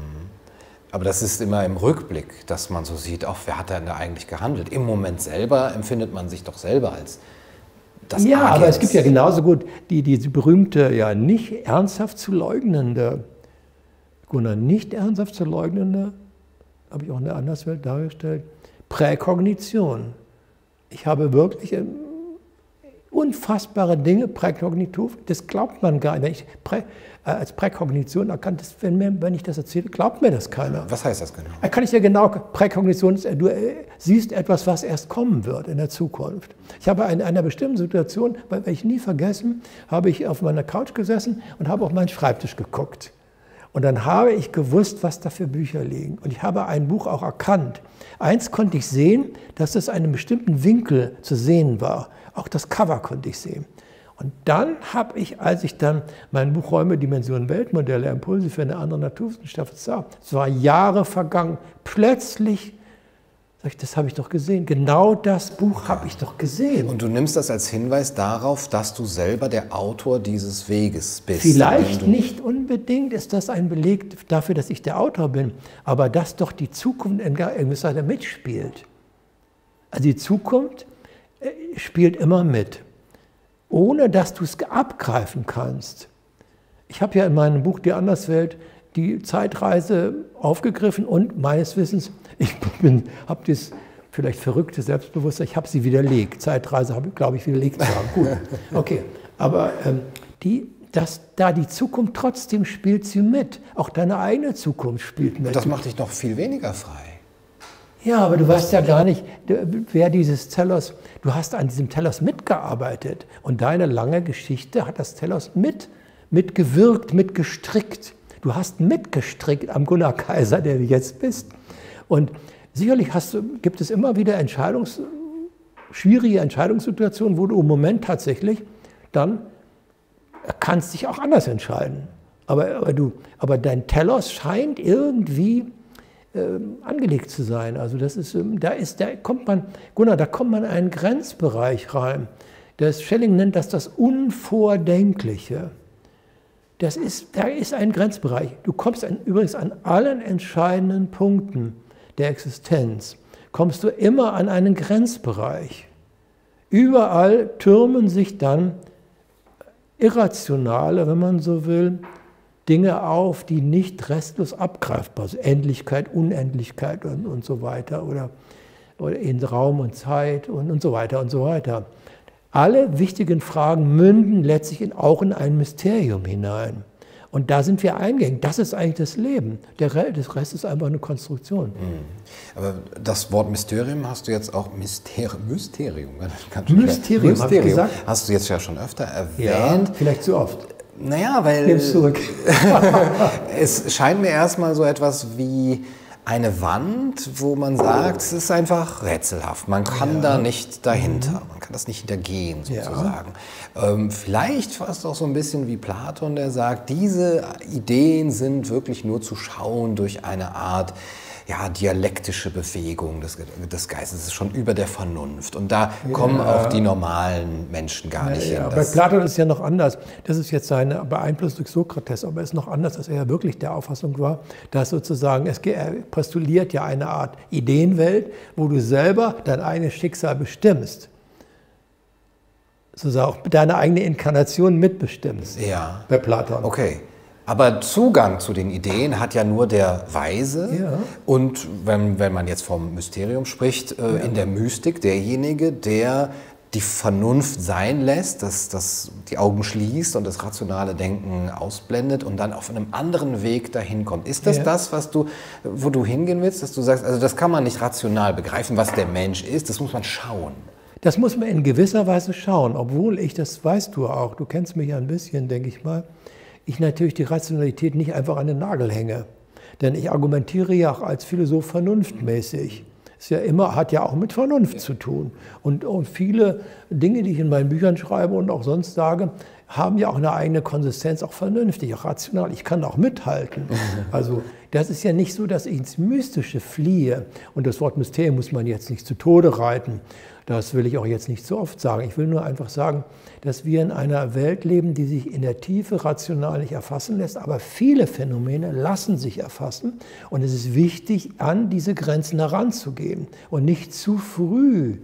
Aber das ist immer im Rückblick, dass man so sieht, auch wer hat denn da eigentlich gehandelt? Im Moment selber empfindet man sich doch selber als das Ja, Agent. aber es gibt ja genauso gut die, die berühmte, ja nicht ernsthaft zu leugnende Gunnar nicht ernsthaft zu leugnende, habe ich auch in der Anderswelt dargestellt, Präkognition. Ich habe wirklich ähm, unfassbare Dinge präkognitiv, das glaubt man gar nicht. Prä, äh, als Präkognition erkannt, das, wenn, ich das erzähle, glaubt mir das keiner. Was heißt das genau? Kann ich ja genau, Präkognition, du äh, siehst etwas, was erst kommen wird in der Zukunft. Ich habe in einer bestimmten Situation, weil ich nie vergessen, habe ich auf meiner Couch gesessen und habe auf meinen Schreibtisch geguckt. Und dann habe ich gewusst, was da für Bücher liegen. Und ich habe ein Buch auch erkannt. Eins konnte ich sehen, dass es einem bestimmten Winkel zu sehen war. Auch das Cover konnte ich sehen. Und dann habe ich, als ich dann mein Buch Räume, Dimensionen, Weltmodelle, Impulse für eine andere Naturwissenschaft sah, es war Jahre vergangen, plötzlich Sag ich, das habe ich doch gesehen. Genau das Buch habe ich doch gesehen. Und du nimmst das als Hinweis darauf, dass du selber der Autor dieses Weges bist. Vielleicht nicht unbedingt ist das ein Beleg dafür, dass ich der Autor bin, aber dass doch die Zukunft in gewisser Weise mitspielt. Also die Zukunft äh, spielt immer mit, ohne dass du es abgreifen kannst. Ich habe ja in meinem Buch Die Anderswelt die Zeitreise aufgegriffen und meines Wissens, ich habe das vielleicht verrückte Selbstbewusstsein, ich habe sie widerlegt. Zeitreise habe ich, glaube ich, widerlegt zu haben. Gut, okay. Aber ähm, die, dass da die Zukunft trotzdem spielt sie mit. Auch deine eigene Zukunft spielt mit. Das macht dich noch viel weniger frei. Ja, aber du weißt ja gar nicht, wer dieses Telos, du hast an diesem Telos mitgearbeitet und deine lange Geschichte hat das Telos mit, mitgewirkt, mitgestrickt. Du hast mitgestrickt am Gunnar Kaiser, der du jetzt bist. Und sicherlich hast gibt es immer wieder Entscheidungs, schwierige Entscheidungssituationen, wo du im Moment tatsächlich dann kannst dich auch anders entscheiden. Aber, aber, du, aber dein Telos scheint irgendwie ähm, angelegt zu sein. Also das ist, ähm, da ist, da kommt man, Gunnar, da kommt man in einen Grenzbereich rein. Das Schelling nennt das das Unvordenkliche. Das ist, da ist ein Grenzbereich. Du kommst an, übrigens an allen entscheidenden Punkten der Existenz, kommst du immer an einen Grenzbereich. Überall türmen sich dann irrationale, wenn man so will, Dinge auf, die nicht restlos abgreifbar sind. Endlichkeit, Unendlichkeit und, und so weiter oder, oder in Raum und Zeit und, und so weiter und so weiter. Alle wichtigen Fragen münden letztlich in, auch in ein Mysterium hinein. Und da sind wir eingegangen. Das ist eigentlich das Leben. Der Rest ist einfach eine Konstruktion. Mhm. Aber das Wort Mysterium hast du jetzt auch Myster Mysterium. Mysterium, Mysterium habe ich gesagt? Hast du jetzt ja schon öfter erwähnt. Ja, vielleicht zu oft. Naja, weil Nimm's zurück. es scheint mir erstmal so etwas wie eine Wand, wo man sagt, es ist einfach rätselhaft. Man kann ja. da nicht dahinter, man kann das nicht hintergehen sozusagen. Ja. Ähm, vielleicht fast auch so ein bisschen wie Platon, der sagt, diese Ideen sind wirklich nur zu schauen durch eine Art ja, dialektische Bewegung des, des Geistes. Ist schon über der Vernunft. Und da ja. kommen auch die normalen Menschen gar nicht ja, hin. Bei Platon ist es ja noch anders. Das ist jetzt seine Beeinflussung durch Sokrates, aber es ist noch anders, dass er ja wirklich der Auffassung war, dass sozusagen, es postuliert ja eine Art Ideenwelt, wo du selber dein eigenes Schicksal bestimmst sozusagen auch deine eigene Inkarnation mitbestimmst. Ja. Bei Platon. Okay. Aber Zugang zu den Ideen hat ja nur der Weise. Ja. Und wenn, wenn man jetzt vom Mysterium spricht, äh, ja. in der Mystik derjenige, der die Vernunft sein lässt, dass, dass die Augen schließt und das rationale Denken ausblendet und dann auf einem anderen Weg dahin kommt. Ist das ja. das, was du, wo du hingehen willst, dass du sagst, also das kann man nicht rational begreifen, was der Mensch ist, das muss man schauen. Das muss man in gewisser Weise schauen, obwohl ich, das weißt du auch, du kennst mich ja ein bisschen, denke ich mal, ich natürlich die Rationalität nicht einfach an den Nagel hänge. Denn ich argumentiere ja auch als Philosoph vernunftmäßig. Ist ja immer, hat ja auch mit Vernunft zu tun. Und, und viele Dinge, die ich in meinen Büchern schreibe und auch sonst sage, haben ja auch eine eigene Konsistenz, auch vernünftig, auch rational. Ich kann auch mithalten. Also das ist ja nicht so, dass ich ins Mystische fliehe. Und das Wort Mysterium muss man jetzt nicht zu Tode reiten. Das will ich auch jetzt nicht so oft sagen. Ich will nur einfach sagen, dass wir in einer Welt leben, die sich in der Tiefe rational nicht erfassen lässt, aber viele Phänomene lassen sich erfassen. Und es ist wichtig, an diese Grenzen heranzugehen und nicht zu früh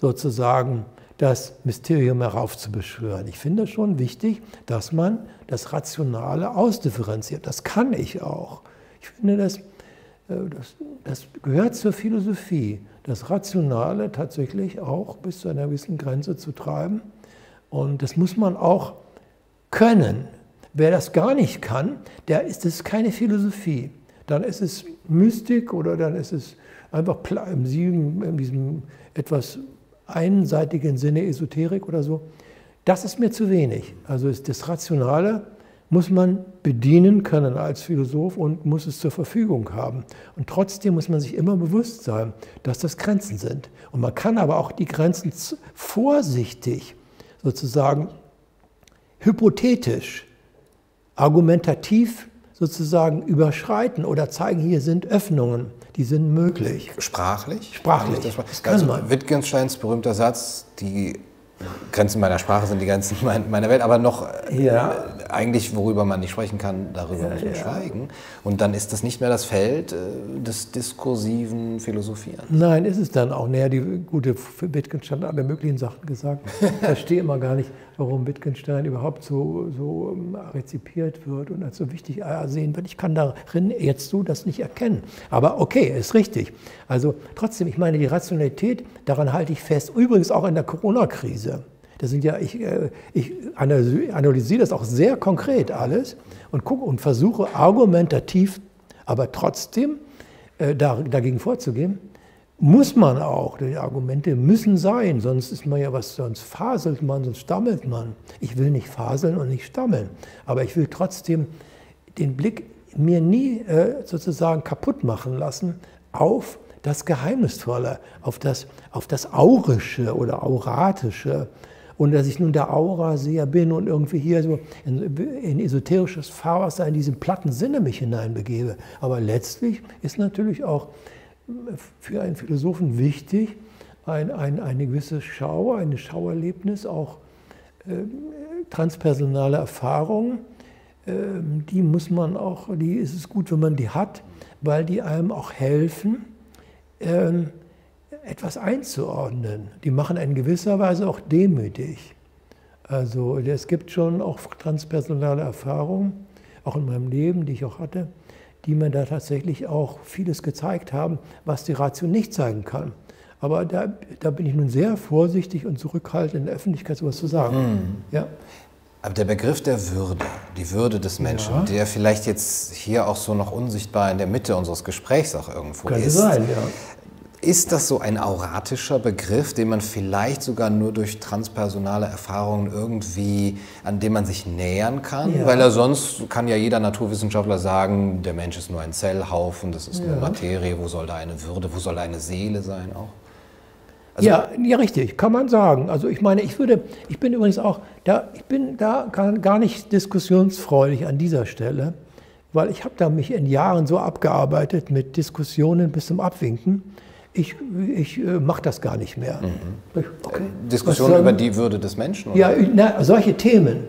sozusagen das Mysterium heraufzubeschwören. Ich finde es schon wichtig, dass man das Rationale ausdifferenziert. Das kann ich auch. Ich finde, das, äh, das, das gehört zur Philosophie das Rationale tatsächlich auch bis zu einer gewissen Grenze zu treiben. Und das muss man auch können. Wer das gar nicht kann, der ist es keine Philosophie. Dann ist es Mystik oder dann ist es einfach in diesem etwas einseitigen Sinne Esoterik oder so. Das ist mir zu wenig. Also ist das Rationale muss man bedienen können als Philosoph und muss es zur Verfügung haben. Und trotzdem muss man sich immer bewusst sein, dass das Grenzen sind. Und man kann aber auch die Grenzen vorsichtig, sozusagen hypothetisch, argumentativ sozusagen überschreiten oder zeigen, hier sind Öffnungen, die sind möglich. Sprachlich? Sprachlich. Das, das kann also man. Wittgensteins berühmter Satz, die Grenzen meiner Sprache sind die Grenzen meiner Welt, aber noch äh, ja. eigentlich, worüber man nicht sprechen kann, darüber ja, muss man ja. schweigen. Und dann ist das nicht mehr das Feld äh, des diskursiven Philosophierens. Nein, ist es dann auch. Naja, die gute Wittgenstein hat alle möglichen Sachen gesagt. Ich verstehe immer gar nicht, warum Wittgenstein überhaupt so, so ähm, rezipiert wird und als so wichtig ersehen wird. Ich kann darin jetzt so das nicht erkennen. Aber okay, ist richtig. Also trotzdem, ich meine, die Rationalität, daran halte ich fest. Übrigens auch in der Corona-Krise. Das sind ja, ich, äh, ich analysiere das auch sehr konkret alles und gucke und versuche argumentativ, aber trotzdem äh, dagegen vorzugehen muss man auch. Die Argumente müssen sein, sonst ist man ja was, sonst faselt man, sonst stammelt man. Ich will nicht faseln und nicht stammeln, aber ich will trotzdem den Blick mir nie äh, sozusagen kaputt machen lassen auf das Geheimnisvolle, auf das, auf das Aurische oder Auratische. Und dass ich nun der Aura-Seher bin und irgendwie hier so in, in esoterisches Fahrwasser in diesen platten Sinne mich hineinbegebe. Aber letztlich ist natürlich auch für einen Philosophen wichtig, ein, ein, eine gewisse Schau, ein Schauerlebnis, auch äh, transpersonale Erfahrungen, äh, die muss man auch, die ist es gut, wenn man die hat, weil die einem auch helfen, äh, etwas einzuordnen. Die machen in gewisser Weise auch demütig. Also es gibt schon auch transpersonale Erfahrungen, auch in meinem Leben, die ich auch hatte, die mir da tatsächlich auch vieles gezeigt haben, was die Ratio nicht zeigen kann. Aber da, da bin ich nun sehr vorsichtig und zurückhaltend in der Öffentlichkeit sowas zu sagen. Mhm. Ja. Aber der Begriff der Würde, die Würde des Menschen, ja. der vielleicht jetzt hier auch so noch unsichtbar in der Mitte unseres Gesprächs auch irgendwo Könnte ist. Sein, ja. Ist das so ein auratischer Begriff, den man vielleicht sogar nur durch transpersonale Erfahrungen irgendwie, an dem man sich nähern kann? Ja. Weil er sonst kann ja jeder Naturwissenschaftler sagen, der Mensch ist nur ein Zellhaufen, das ist ja. nur Materie, wo soll da eine Würde, wo soll da eine Seele sein auch? Also ja, ja, richtig, kann man sagen. Also ich meine, ich würde, ich bin übrigens auch, da, ich bin da gar nicht diskussionsfreudig an dieser Stelle, weil ich habe da mich in Jahren so abgearbeitet mit Diskussionen bis zum Abwinken ich, ich äh, mache das gar nicht mehr. Mhm. Okay. Diskussion über die Würde des Menschen? Oder? Ja, na, solche Themen.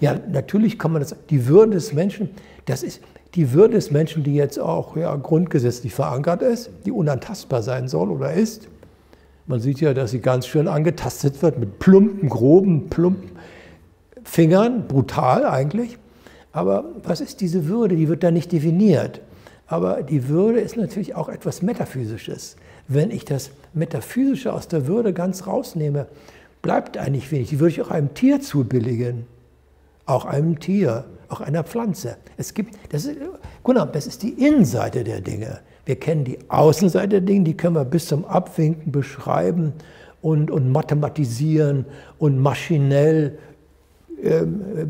Ja. ja, natürlich kann man das. Die Würde des Menschen, das ist die Würde des Menschen, die jetzt auch ja, grundgesetzlich verankert ist, die unantastbar sein soll oder ist. Man sieht ja, dass sie ganz schön angetastet wird mit plumpen, groben, plumpen Fingern, brutal eigentlich. Aber was ist diese Würde? Die wird da nicht definiert. Aber die Würde ist natürlich auch etwas Metaphysisches. Wenn ich das Metaphysische aus der Würde ganz rausnehme, bleibt eigentlich wenig. Die würde ich auch einem Tier zubilligen. Auch einem Tier, auch einer Pflanze. Es gibt, das ist, genau, das ist die Innenseite der Dinge. Wir kennen die Außenseite der Dinge, die können wir bis zum Abwinken beschreiben und, und mathematisieren und maschinell ähm, äh,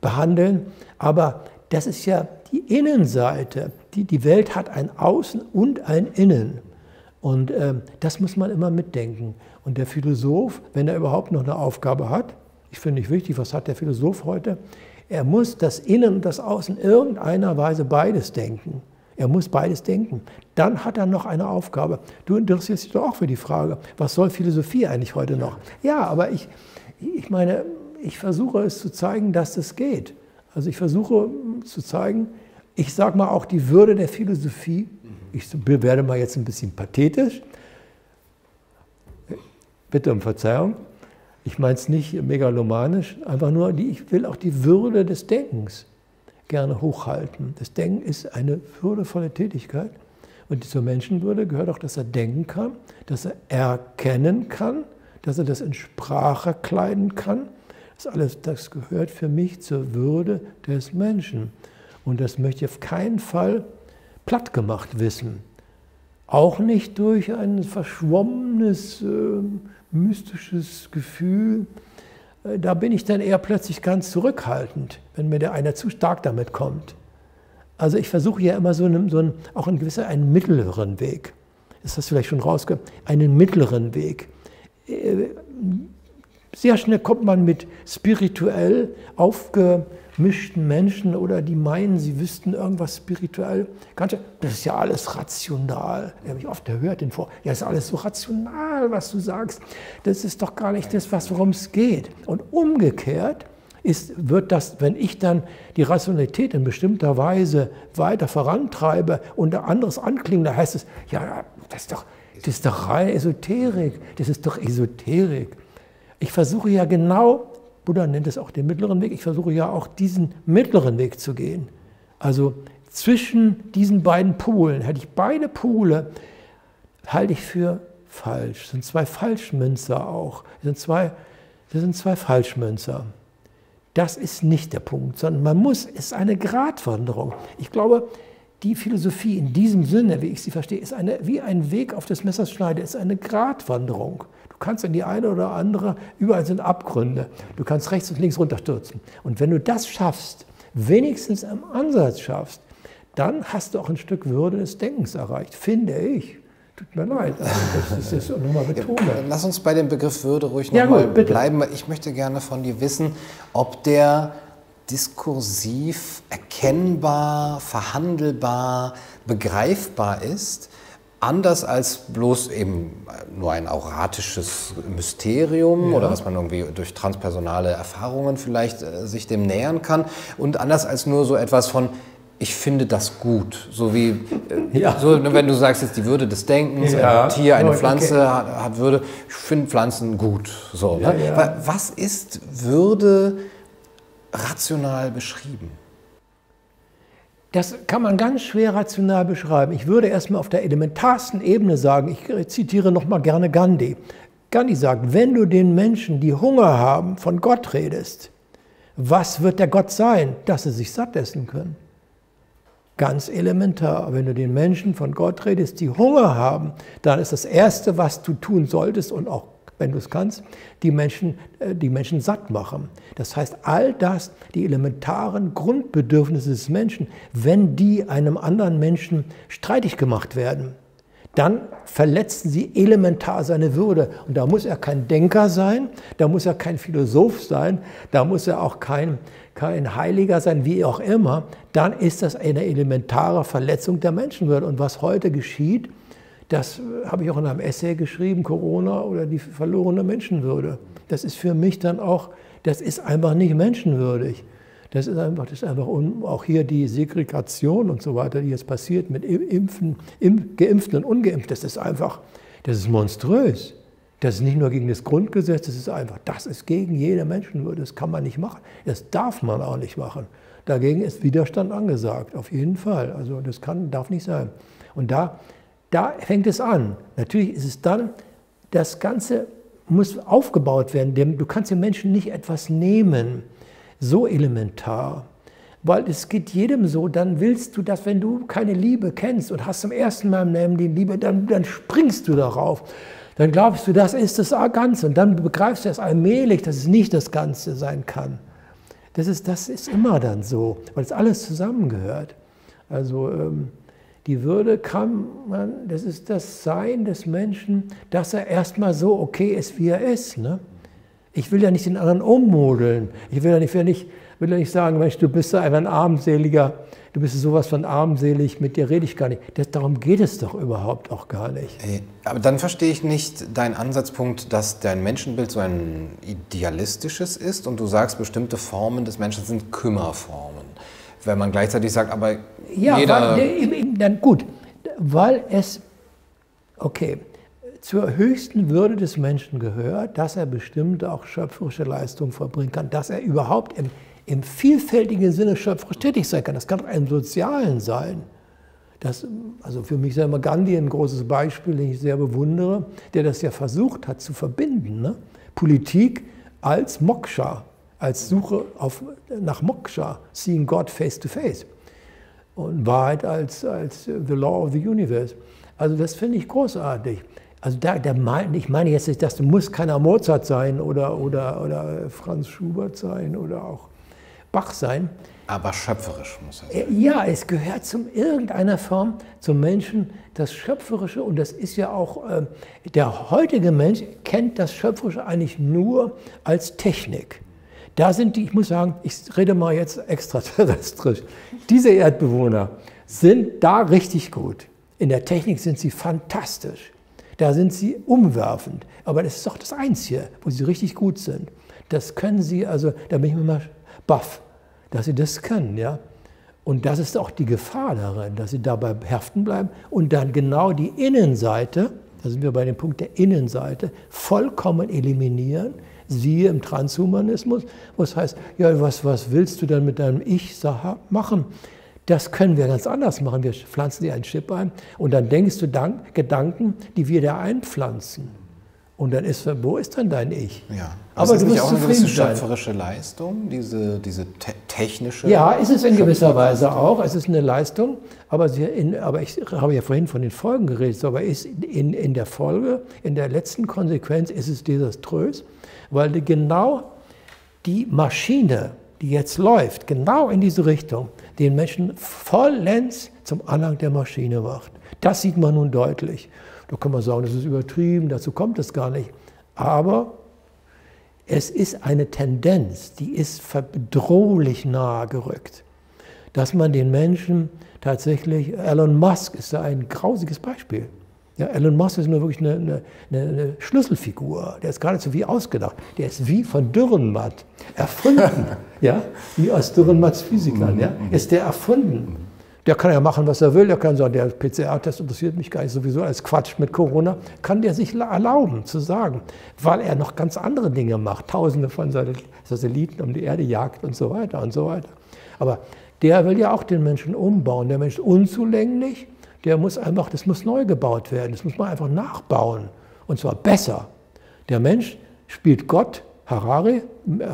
behandeln. Aber das ist ja die Innenseite. Die, die Welt hat ein Außen und ein Innen. Und äh, das muss man immer mitdenken. Und der Philosoph, wenn er überhaupt noch eine Aufgabe hat, ich finde nicht wichtig, was hat der Philosoph heute? Er muss das Innen und das Außen in irgendeiner Weise beides denken. Er muss beides denken. Dann hat er noch eine Aufgabe. Du interessierst dich doch auch für die Frage, was soll Philosophie eigentlich heute noch? Ja, aber ich, ich meine, ich versuche es zu zeigen, dass es geht. Also ich versuche zu zeigen, ich sage mal auch die Würde der Philosophie ich werde mal jetzt ein bisschen pathetisch. Bitte um Verzeihung. Ich meine es nicht megalomanisch, einfach nur, ich will auch die Würde des Denkens gerne hochhalten. Das Denken ist eine würdevolle Tätigkeit. Und zur Menschenwürde gehört auch, dass er denken kann, dass er erkennen kann, dass er das in Sprache kleiden kann. Das alles, das gehört für mich zur Würde des Menschen. Und das möchte ich auf keinen Fall platt gemacht wissen. Auch nicht durch ein verschwommenes, äh, mystisches Gefühl. Äh, da bin ich dann eher plötzlich ganz zurückhaltend, wenn mir der einer zu stark damit kommt. Also ich versuche ja immer so, einen, so einen, auch einen gewisser einen mittleren Weg. Ist das vielleicht schon rausgekommen? Einen mittleren Weg. Äh, sehr schnell kommt man mit spirituell aufgemischten Menschen oder die meinen, sie wüssten irgendwas spirituell. Das ist ja alles rational. Ich habe ich oft gehört den vor. Ja, ist alles so rational, was du sagst. Das ist doch gar nicht das, worum es geht. Und umgekehrt ist, wird das, wenn ich dann die Rationalität in bestimmter Weise weiter vorantreibe und anderes anklingt, da heißt es, ja, das ist doch, das ist doch reine Esoterik, das ist doch Esoterik. Ich versuche ja genau, Buddha nennt es auch den mittleren Weg, ich versuche ja auch diesen mittleren Weg zu gehen. Also zwischen diesen beiden Polen, hätte ich beide Pole, halte ich für falsch. Das sind zwei Falschmünzer auch. Das sind zwei, das sind zwei Falschmünzer. Das ist nicht der Punkt, sondern man muss, es ist eine Gratwanderung. Ich glaube, die Philosophie in diesem Sinne, wie ich sie verstehe, ist eine, wie ein Weg auf des Messers Schneide, ist eine Gratwanderung. Du kannst in die eine oder andere, überall sind Abgründe. Du kannst rechts und links runterstürzen. Und wenn du das schaffst, wenigstens im Ansatz schaffst, dann hast du auch ein Stück Würde des Denkens erreicht, finde ich. Tut mir leid, also das ist jetzt nochmal betont. Lass uns bei dem Begriff Würde ruhig nochmal ja, bleiben. Ich möchte gerne von dir wissen, ob der diskursiv erkennbar, verhandelbar, begreifbar ist, anders als bloß eben nur ein auratisches Mysterium ja. oder was man irgendwie durch transpersonale Erfahrungen vielleicht äh, sich dem nähern kann und anders als nur so etwas von ich finde das gut. So wie, äh, ja. so, ne, wenn du sagst jetzt die Würde des Denkens, ja. ein Tier, eine Pflanze okay. hat, hat, Würde. Ich finde Pflanzen gut. So, ne? Was ist Würde rational beschrieben? Das kann man ganz schwer rational beschreiben. Ich würde erstmal auf der elementarsten Ebene sagen, ich zitiere nochmal gerne Gandhi. Gandhi sagt, wenn du den Menschen, die Hunger haben, von Gott redest, was wird der Gott sein, dass sie sich satt essen können? Ganz elementar. Wenn du den Menschen von Gott redest, die Hunger haben, dann ist das Erste, was du tun solltest und auch wenn du es kannst, die Menschen, äh, die Menschen satt machen. Das heißt, all das, die elementaren Grundbedürfnisse des Menschen, wenn die einem anderen Menschen streitig gemacht werden, dann verletzen sie elementar seine Würde. Und da muss er kein Denker sein, da muss er kein Philosoph sein, da muss er auch kein, kein Heiliger sein, wie auch immer. Dann ist das eine elementare Verletzung der Menschenwürde. Und was heute geschieht, das habe ich auch in einem Essay geschrieben, Corona oder die verlorene Menschenwürde. Das ist für mich dann auch, das ist einfach nicht menschenwürdig. Das ist einfach, das ist einfach auch hier die Segregation und so weiter, die jetzt passiert mit Impfen, Geimpften und Ungeimpften, das ist einfach, das ist monströs. Das ist nicht nur gegen das Grundgesetz, das ist einfach, das ist gegen jede Menschenwürde, das kann man nicht machen. Das darf man auch nicht machen. Dagegen ist Widerstand angesagt, auf jeden Fall. Also das kann, darf nicht sein. Und da, da fängt es an. Natürlich ist es dann, das Ganze muss aufgebaut werden, denn du kannst den Menschen nicht etwas nehmen so elementar. Weil es geht jedem so, dann willst du das, wenn du keine Liebe kennst und hast zum ersten Mal im Leben die Liebe, dann, dann springst du darauf. Dann glaubst du, das ist das Ganze und dann begreifst du es allmählich, dass es nicht das Ganze sein kann. Das ist, das ist immer dann so, weil es alles zusammengehört. Also ähm, die Würde kann man, das ist das Sein des Menschen, dass er erstmal so okay ist, wie er ist. Ne? Ich will ja nicht den anderen ummodeln. Ich will ja nicht, will nicht, will ja nicht sagen, Mensch, du bist einfach ein armseliger, du bist sowas von armselig, mit dir rede ich gar nicht. Das, darum geht es doch überhaupt auch gar nicht. Aber dann verstehe ich nicht deinen Ansatzpunkt, dass dein Menschenbild so ein idealistisches ist und du sagst, bestimmte Formen des Menschen sind Kümmerformen. Wenn man gleichzeitig sagt, aber ja, jeder... Weil, dann gut, weil es, okay, zur höchsten Würde des Menschen gehört, dass er bestimmte auch schöpferische Leistungen verbringen kann, dass er überhaupt im, im vielfältigen Sinne schöpferisch tätig sein kann. Das kann auch im Sozialen sein. Das, also für mich ist ja immer Gandhi ein großes Beispiel, den ich sehr bewundere, der das ja versucht hat zu verbinden. Ne? Politik als Moksha, als Suche auf, nach Moksha, seeing God face to face. Und Wahrheit als, als the law of the universe. Also das finde ich großartig. Also da, mein, ich meine jetzt nicht, das muss keiner Mozart sein oder, oder, oder Franz Schubert sein oder auch Bach sein. Aber schöpferisch muss er sein. Ja, es gehört zum irgendeiner Form zum Menschen das Schöpferische und das ist ja auch, äh, der heutige Mensch kennt das Schöpferische eigentlich nur als Technik. Da sind die, ich muss sagen, ich rede mal jetzt extraterrestrisch, diese Erdbewohner sind da richtig gut. In der Technik sind sie fantastisch. Da sind sie umwerfend. Aber das ist doch das Einzige, wo sie richtig gut sind. Das können sie, also da bin ich mir mal baff, dass sie das können. Ja? Und das ist auch die Gefahr darin, dass sie dabei heften bleiben und dann genau die Innenseite, da sind wir bei dem Punkt der Innenseite, vollkommen eliminieren. Siehe im Transhumanismus, was heißt, ja, was, was willst du dann mit deinem Ich machen? Das können wir ganz anders machen. Wir pflanzen dir einen Chip ein und dann denkst du Gedanken, die wir da einpflanzen. Und dann ist, wo ist dann dein Ich? Ja. Aber, Aber ist das nicht auch eine gewisse schöpferische Leistung, diese, diese te technische? Ja, ist es in gewisser Weise auch. Es ist eine Leistung. Aber, in, aber ich habe ja vorhin von den Folgen geredet. Aber ist in, in der Folge, in der letzten Konsequenz ist es desaströs, weil genau die Maschine, die jetzt läuft, genau in diese Richtung, den Menschen vollends zum Anhang der Maschine macht. Das sieht man nun deutlich. Da kann man sagen, das ist übertrieben, dazu kommt es gar nicht. Aber es ist eine Tendenz, die ist bedrohlich nahe gerückt, dass man den Menschen tatsächlich, Elon Musk ist da ein grausiges Beispiel. Ja, Elon Musk ist nur wirklich eine, eine, eine, Schlüsselfigur. Der ist so wie ausgedacht. Der ist wie von Dürrenmatt erfunden. ja, wie aus Dürrenmatts Physikern. Ja, ist der erfunden. Der kann ja machen, was er will. Der kann sagen, der PCR-Test interessiert mich gar nicht sowieso als Quatsch mit Corona. Kann der sich erlauben zu sagen, weil er noch ganz andere Dinge macht. Tausende von Satelliten um die Erde jagt und so weiter und so weiter. Aber der will ja auch den Menschen umbauen. Der Mensch ist unzulänglich der muss einfach, das muss neu gebaut werden, das muss man einfach nachbauen und zwar besser. Der Mensch spielt Gott, Harari,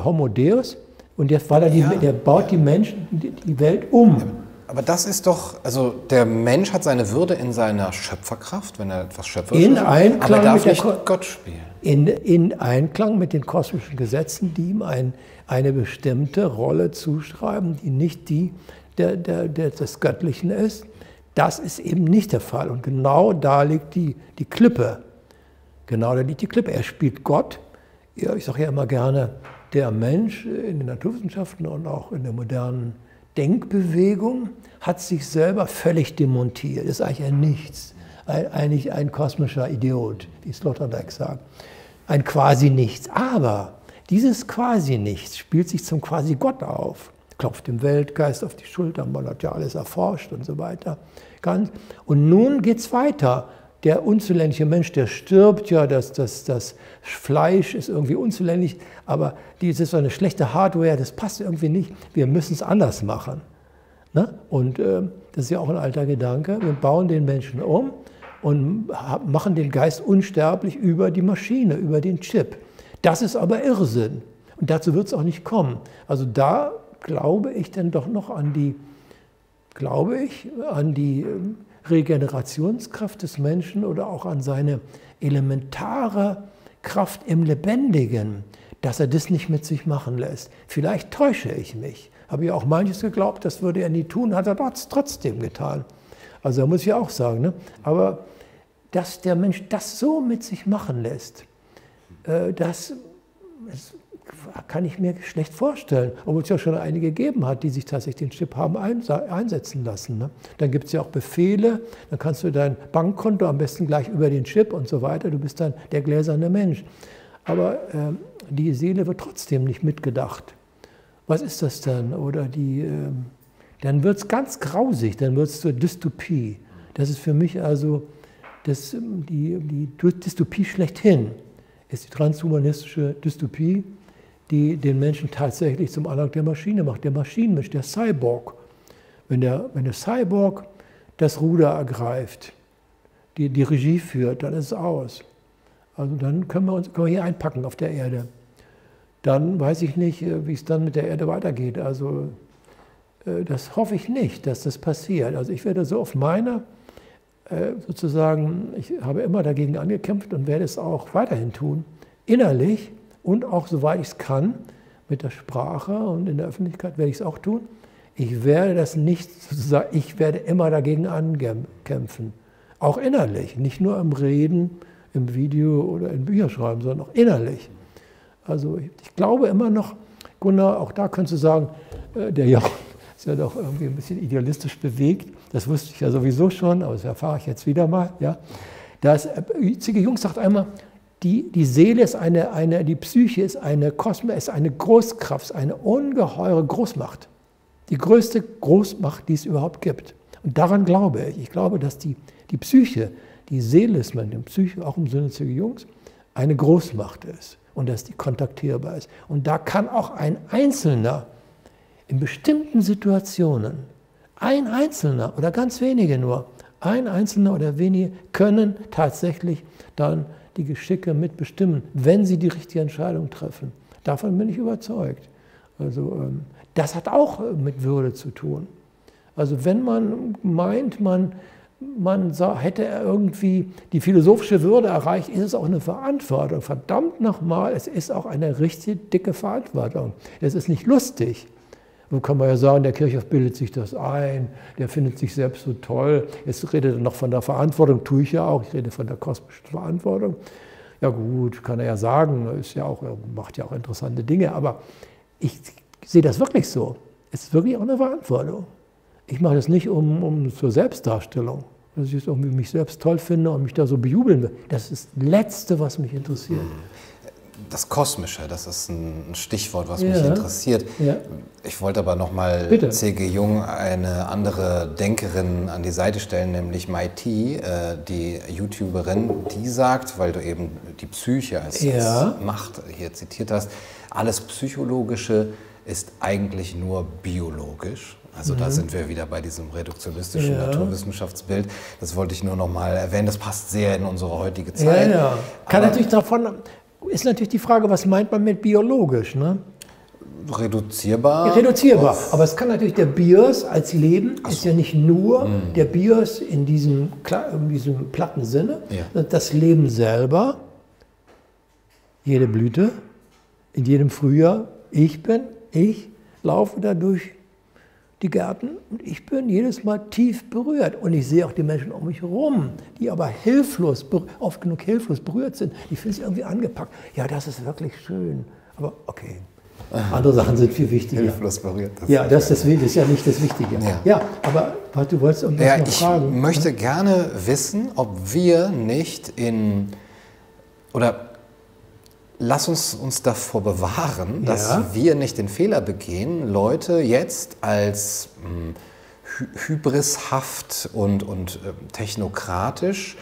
Homo Deus und jetzt, weil er die, ja, der baut ja. die Menschen, die Welt um. Aber das ist doch, also der Mensch hat seine Würde in seiner Schöpferkraft, wenn er etwas schöpft. In Einklang aber er darf mit nicht Gott spielen. In, in, Einklang mit den kosmischen Gesetzen, die ihm ein, eine bestimmte Rolle zuschreiben, die nicht die der, der, der des Göttlichen ist. Das ist eben nicht der Fall. Und genau da liegt die, die Klippe. Genau da liegt die Klippe. Er spielt Gott. Ich sage ja immer gerne, der Mensch in den Naturwissenschaften und auch in der modernen Denkbewegung hat sich selber völlig demontiert. Ist eigentlich ein Nichts. Ein, eigentlich ein kosmischer Idiot, wie Sloterdijk sagt. Ein Quasi-Nichts. Aber dieses Quasi-Nichts spielt sich zum Quasi-Gott auf klopft dem Weltgeist auf die Schulter, man hat ja alles erforscht und so weiter. Und nun geht es weiter. Der unzulängliche Mensch, der stirbt ja, das, das, das Fleisch ist irgendwie unzulänglich, aber ist so eine schlechte Hardware, das passt irgendwie nicht. Wir müssen es anders machen. Ne? Und äh, das ist ja auch ein alter Gedanke. Wir bauen den Menschen um und machen den Geist unsterblich über die Maschine, über den Chip. Das ist aber Irrsinn. Und dazu wird es auch nicht kommen. Also da glaube ich denn doch noch an die, glaube ich, an die ähm, Regenerationskraft des Menschen oder auch an seine elementare Kraft im Lebendigen, dass er das nicht mit sich machen lässt. Vielleicht täusche ich mich. Habe ja auch manches geglaubt, das würde er nie tun, hat er trotzdem getan. Also da muss ich auch sagen. Ne? Aber dass der Mensch das so mit sich machen lässt, äh, das, kann ich mir schlecht vorstellen, obwohl es ja schon einige gegeben hat, die sich tatsächlich den Chip haben einsetzen lassen. Ne? Dann gibt es ja auch Befehle, dann kannst du dein Bankkonto am besten gleich über den Chip und so weiter, du bist dann der gläserne Mensch. Aber äh, die Seele wird trotzdem nicht mitgedacht. Was ist das dann? Oder die, äh, dann wird es ganz grausig, dann wird es zur Dystopie. Das ist für mich also das, die, die Dystopie schlechthin, ist die transhumanistische Dystopie die den Menschen tatsächlich zum Anhang der Maschine macht, der Maschinenmensch, der Cyborg. Wenn der, wenn der Cyborg das Ruder ergreift, die, die Regie führt, dann ist es aus. Also dann können wir uns können wir hier einpacken auf der Erde. Dann weiß ich nicht, äh, wie es dann mit der Erde weitergeht. Also äh, das hoffe ich nicht, dass das passiert. Also ich werde so auf meiner, äh, sozusagen, ich habe immer dagegen angekämpft und werde es auch weiterhin tun, innerlich und auch, soweit ich es kann, mit der Sprache und in der Öffentlichkeit werde ich es auch tun. Ich werde das nicht, ich werde immer dagegen ankämpfen. Auch innerlich, nicht nur im Reden, im Video oder in Bücher schreiben, sondern auch innerlich. Also ich glaube immer noch, Gunnar, auch da könntest du sagen, äh, der Jochen ist ja doch irgendwie ein bisschen idealistisch bewegt. Das wusste ich ja sowieso schon, aber das erfahre ich jetzt wieder mal. Ja. Das, äh, Zigge Jung sagt einmal, die, die Seele ist eine, eine, die Psyche ist eine Kosmos, ist eine Großkraft, eine ungeheure Großmacht. Die größte Großmacht, die es überhaupt gibt. Und daran glaube ich. Ich glaube, dass die, die Psyche, die Seele ist man, die Psyche auch im Sinne Züge Jungs, eine Großmacht ist und dass die kontaktierbar ist. Und da kann auch ein Einzelner in bestimmten Situationen, ein Einzelner oder ganz wenige nur, ein Einzelner oder wenige können tatsächlich dann die Geschicke mitbestimmen, wenn sie die richtige Entscheidung treffen. Davon bin ich überzeugt. Also ähm, das hat auch mit Würde zu tun. Also wenn man meint, man, man hätte irgendwie die philosophische Würde erreicht, ist es auch eine Verantwortung. Verdammt nochmal, es ist auch eine richtig dicke Verantwortung. Es ist nicht lustig. Nun kann man ja sagen, der Kirchhoff bildet sich das ein, der findet sich selbst so toll. Jetzt redet er noch von der Verantwortung, tue ich ja auch, ich rede von der kosmischen Verantwortung. Ja gut, kann er ja sagen, ist ja auch, macht ja auch interessante Dinge, aber ich sehe das wirklich so. Es ist wirklich auch eine Verantwortung. Ich mache das nicht um, um zur Selbstdarstellung, dass ich irgendwie mich selbst toll finde und mich da so bejubeln will. Das ist das Letzte, was mich interessiert. Das Kosmische, das ist ein Stichwort, was ja. mich interessiert. Ja. Ich wollte aber nochmal C.G. Jung eine andere Denkerin an die Seite stellen, nämlich Mai T, äh, die YouTuberin, die sagt, weil du eben die Psyche als, ja. als Macht hier zitiert hast, alles Psychologische ist eigentlich nur biologisch. Also mhm. da sind wir wieder bei diesem reduktionistischen ja. Naturwissenschaftsbild. Das wollte ich nur noch mal erwähnen. Das passt sehr in unsere heutige Zeit. Ja, ja. Kann Aber natürlich davon ist natürlich die Frage, was meint man mit biologisch? Ne? Reduzierbar. Reduzierbar. Aber es kann natürlich der Bios als Leben so. ist ja nicht nur mhm. der Bios in diesem, in diesem platten Sinne, ja. das Leben selber, jede Blüte, in jedem Frühjahr, ich bin, ich laufe dadurch die Gärten und ich bin jedes Mal tief berührt. Und ich sehe auch die Menschen um mich herum, die aber hilflos, oft genug hilflos berührt sind. Die fühlen sich irgendwie angepackt. Ja, das ist wirklich schön. Aber okay. Andere Sachen sind viel wichtiger. Hilflos berührt. Das ja, das ist, das ist ja nicht das Wichtige. Ja, ja aber du wolltest irgendwas ja, noch ich fragen. Ich möchte gerne wissen, ob wir nicht in, oder lass uns uns davor bewahren, dass ja. wir nicht den Fehler begehen, Leute jetzt als hm, hy hybrishaft und, und äh, technokratisch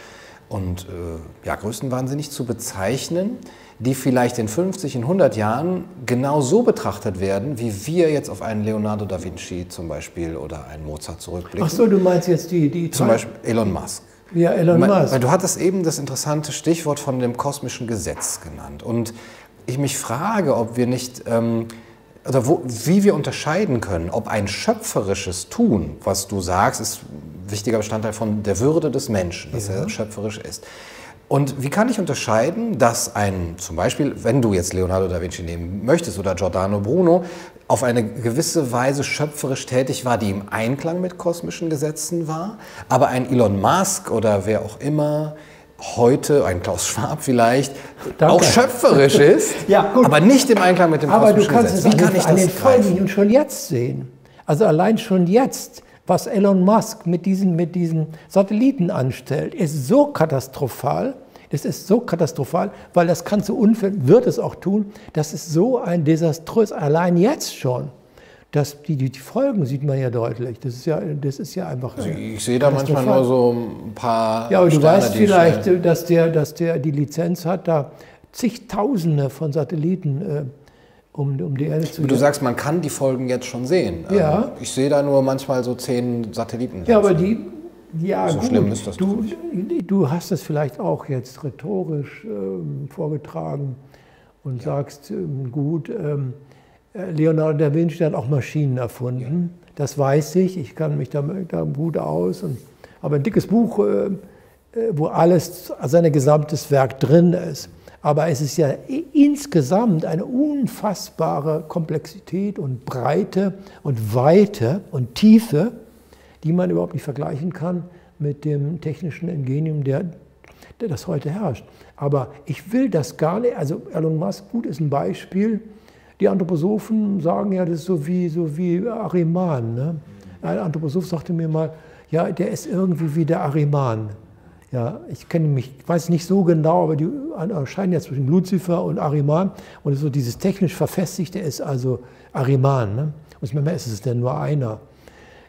und äh, ja, größenwahnsinnig zu bezeichnen, die vielleicht in 50, in 100 Jahren genau so betrachtet werden, wie wir jetzt auf einen Leonardo da Vinci zum Beispiel oder einen Mozart zurückblicken. Ach so, du meinst jetzt die... die zum Beispiel Elon Musk. Ja, Elon Musk. Du hattest eben das interessante Stichwort von dem kosmischen Gesetz genannt. Und ich mich frage, ob wir nicht, ähm, oder wo, wie wir unterscheiden können, ob ein schöpferisches Tun, was du sagst, ist ein wichtiger Bestandteil von der Würde des Menschen, dass ja. er schöpferisch ist. Und wie kann ich unterscheiden, dass ein, zum Beispiel, wenn du jetzt Leonardo da Vinci nehmen möchtest oder Giordano Bruno, auf eine gewisse Weise schöpferisch tätig war, die im Einklang mit kosmischen Gesetzen war, aber ein Elon Musk oder wer auch immer heute, ein Klaus Schwab vielleicht, Danke. auch schöpferisch ist, ja, aber nicht im Einklang mit dem Aber du kannst Gesetz. es Wie an, den, an den Folgen schon jetzt sehen. Also allein schon jetzt, was Elon Musk mit diesen, mit diesen Satelliten anstellt, ist so katastrophal, das ist so katastrophal, weil das kann zu Unfällen, wird es auch tun, das ist so ein desaströs, allein jetzt schon. Das, die, die, Folgen sieht man ja deutlich. Das ist ja, das ist ja einfach. Also ich sehe da manchmal nur so ein paar. Ja, aber du weißt vielleicht, dass der, dass der die Lizenz hat, da zigtausende von Satelliten äh, um, um die Erde zu. Du sagst, man kann die Folgen jetzt schon sehen. Ja. Also ich sehe da nur manchmal so zehn Satelliten. Ja, aber die. Ja, so gut. schlimm ist das du, du hast es vielleicht auch jetzt rhetorisch ähm, vorgetragen und ja. sagst, ähm, gut. Ähm, äh, Leonardo da Vinci hat auch Maschinen erfunden. Das weiß ich, ich kann mich da, da gut aus. Und, aber ein dickes Buch, äh, äh, wo alles, sein gesamtes Werk drin ist. Aber es ist ja insgesamt eine unfassbare Komplexität und Breite und Weite und Tiefe, die man überhaupt nicht vergleichen kann mit dem technischen Ingenium, der, der das heute herrscht. Aber ich will das gar nicht, also Elon Musk, gut, ist ein Beispiel. Die Anthroposophen sagen ja, das ist so wie, so wie Ariman. Ne? Ein Anthroposoph sagte mir mal, ja, der ist irgendwie wie der Ariman. Ja, ich kenne mich, weiß nicht so genau, aber die unterscheiden ja zwischen Luzifer und Ariman. Und so dieses technisch Verfestigte ist also Ariman. Ne? Und manchmal ist es denn nur einer.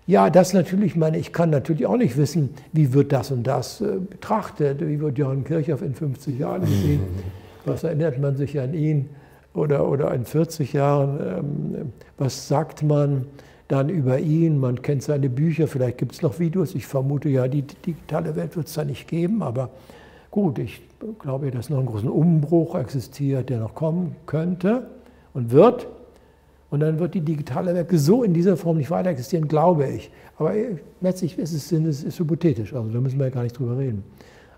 Ja, das natürlich, meine, ich kann natürlich auch nicht wissen, wie wird das und das äh, betrachtet, wie wird Johann Kirchhoff in 50 Jahren gesehen, was erinnert man sich an ihn oder, oder in 40 Jahren, ähm, was sagt man, dann über ihn. Man kennt seine Bücher, vielleicht gibt es noch Videos. Ich vermute ja, die digitale Welt wird es da nicht geben, aber gut, ich glaube, dass noch ein großer Umbruch existiert, der noch kommen könnte und wird. Und dann wird die digitale Welt so in dieser Form nicht weiter existieren, glaube ich. Aber letztlich ist es, ist es hypothetisch, also da müssen wir ja gar nicht drüber reden.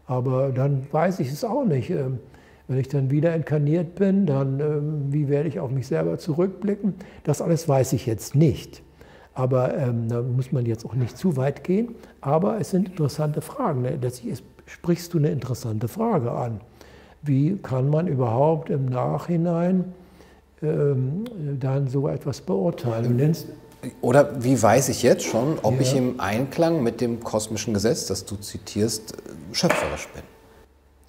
Aber dann weiß ich es auch nicht. Ähm, wenn ich dann wieder inkarniert bin, dann ähm, wie werde ich auf mich selber zurückblicken? Das alles weiß ich jetzt nicht. Aber ähm, da muss man jetzt auch nicht zu weit gehen. Aber es sind interessante Fragen. Ne? Letztlich sprichst du eine interessante Frage an. Wie kann man überhaupt im Nachhinein ähm, dann so etwas beurteilen? Nennst, oder wie weiß ich jetzt schon, ob ja. ich im Einklang mit dem kosmischen Gesetz, das du zitierst, schöpferisch bin?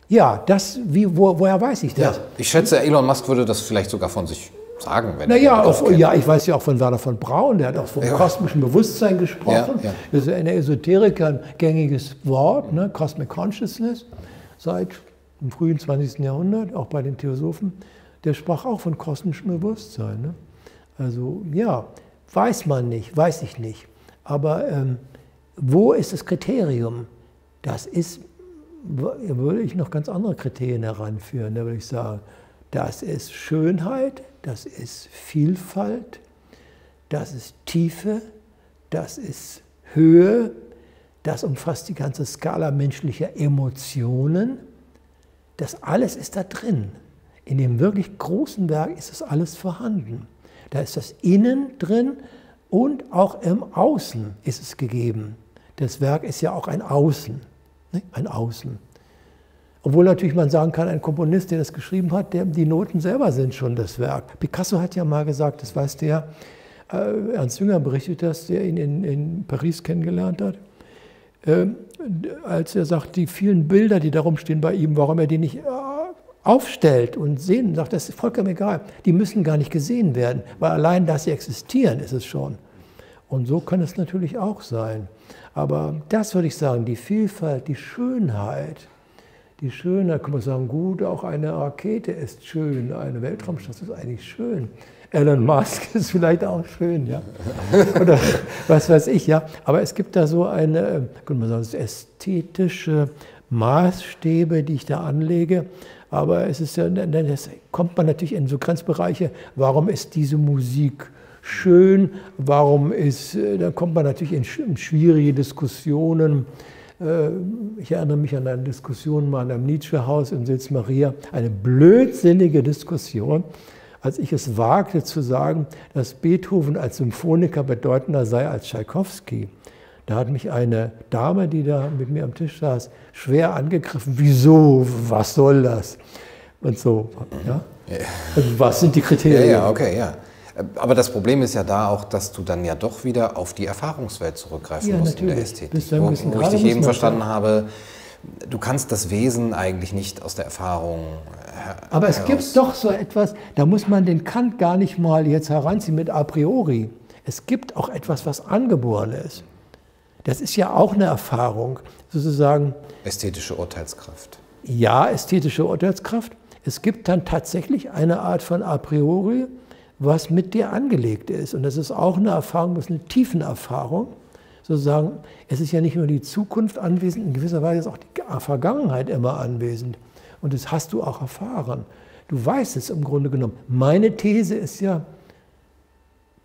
Ja, das, wie, wo, woher weiß ich das? Ja, ich schätze, Elon Musk würde das vielleicht sogar von sich sagen, wenn naja, auf, ja, ich weiß ja auch von Werner von Braun, der hat auch vom ja. kosmischen Bewusstsein gesprochen. Ja, ja. Das ist in der Esoterik ein gängiges Wort, ne? Cosmic Consciousness, seit dem frühen 20. Jahrhundert, auch bei den Theosophen. Der sprach auch von kosmischem Bewusstsein. Ne? Also ja, weiß man nicht, weiß ich nicht. Aber ähm, wo ist das Kriterium? Das ist, würde ich noch ganz andere Kriterien heranführen, da würde ich sagen. Das ist Schönheit, das ist Vielfalt, das ist Tiefe, das ist Höhe, das umfasst die ganze Skala menschlicher Emotionen. Das alles ist da drin. In dem wirklich großen Werk ist das alles vorhanden. Da ist das Innen drin und auch im Außen ist es gegeben. Das Werk ist ja auch ein Außen, ne? ein Außen. Obwohl natürlich man sagen kann, ein Komponist, der das geschrieben hat, der, die Noten selber sind schon das Werk. Picasso hat ja mal gesagt, das weiß der, äh, Ernst Jünger berichtet das, der ihn in, in Paris kennengelernt hat, äh, als er sagt, die vielen Bilder, die darum stehen bei ihm, warum er die nicht äh, aufstellt und sehen, sagt, das ist vollkommen egal. Die müssen gar nicht gesehen werden, weil allein, dass sie existieren, ist es schon. Und so kann es natürlich auch sein. Aber das würde ich sagen, die Vielfalt, die Schönheit, die schön, da kann man sagen, gut, auch eine Rakete ist schön, eine Weltraumstation ist eigentlich schön. Elon Musk ist vielleicht auch schön, ja. Oder was weiß ich, ja. Aber es gibt da so eine, kann man sagen, ästhetische Maßstäbe, die ich da anlege. Aber es ist ja, das kommt man natürlich in so Grenzbereiche. Warum ist diese Musik schön? Warum ist, da kommt man natürlich in schwierige Diskussionen äh, ich erinnere mich an eine Diskussion mal in einem Nietzsche-Haus in Sils Maria, eine blödsinnige Diskussion, als ich es wagte zu sagen, dass Beethoven als Symphoniker bedeutender sei als Tschaikowski. Da hat mich eine Dame, die da mit mir am Tisch saß, schwer angegriffen. Wieso? Was soll das? Und so. Ja? Also was sind die Kriterien? Ja, ja, okay, ja. Aber das Problem ist ja da auch, dass du dann ja doch wieder auf die Erfahrungswelt zurückgreifen ja, musst natürlich. in der Ästhetik. Wo, wo ich dich eben verstanden habe, du kannst das Wesen eigentlich nicht aus der Erfahrung. Aber es gibt doch so etwas, da muss man den Kant gar nicht mal jetzt heranziehen mit a priori. Es gibt auch etwas, was angeboren ist. Das ist ja auch eine Erfahrung, sozusagen. Ästhetische Urteilskraft. Ja, ästhetische Urteilskraft. Es gibt dann tatsächlich eine Art von a priori, was mit dir angelegt ist. Und das ist auch eine Erfahrung, das ist eine Tiefenerfahrung. Sozusagen, es ist ja nicht nur die Zukunft anwesend, in gewisser Weise ist auch die Vergangenheit immer anwesend. Und das hast du auch erfahren. Du weißt es im Grunde genommen. Meine These ist ja,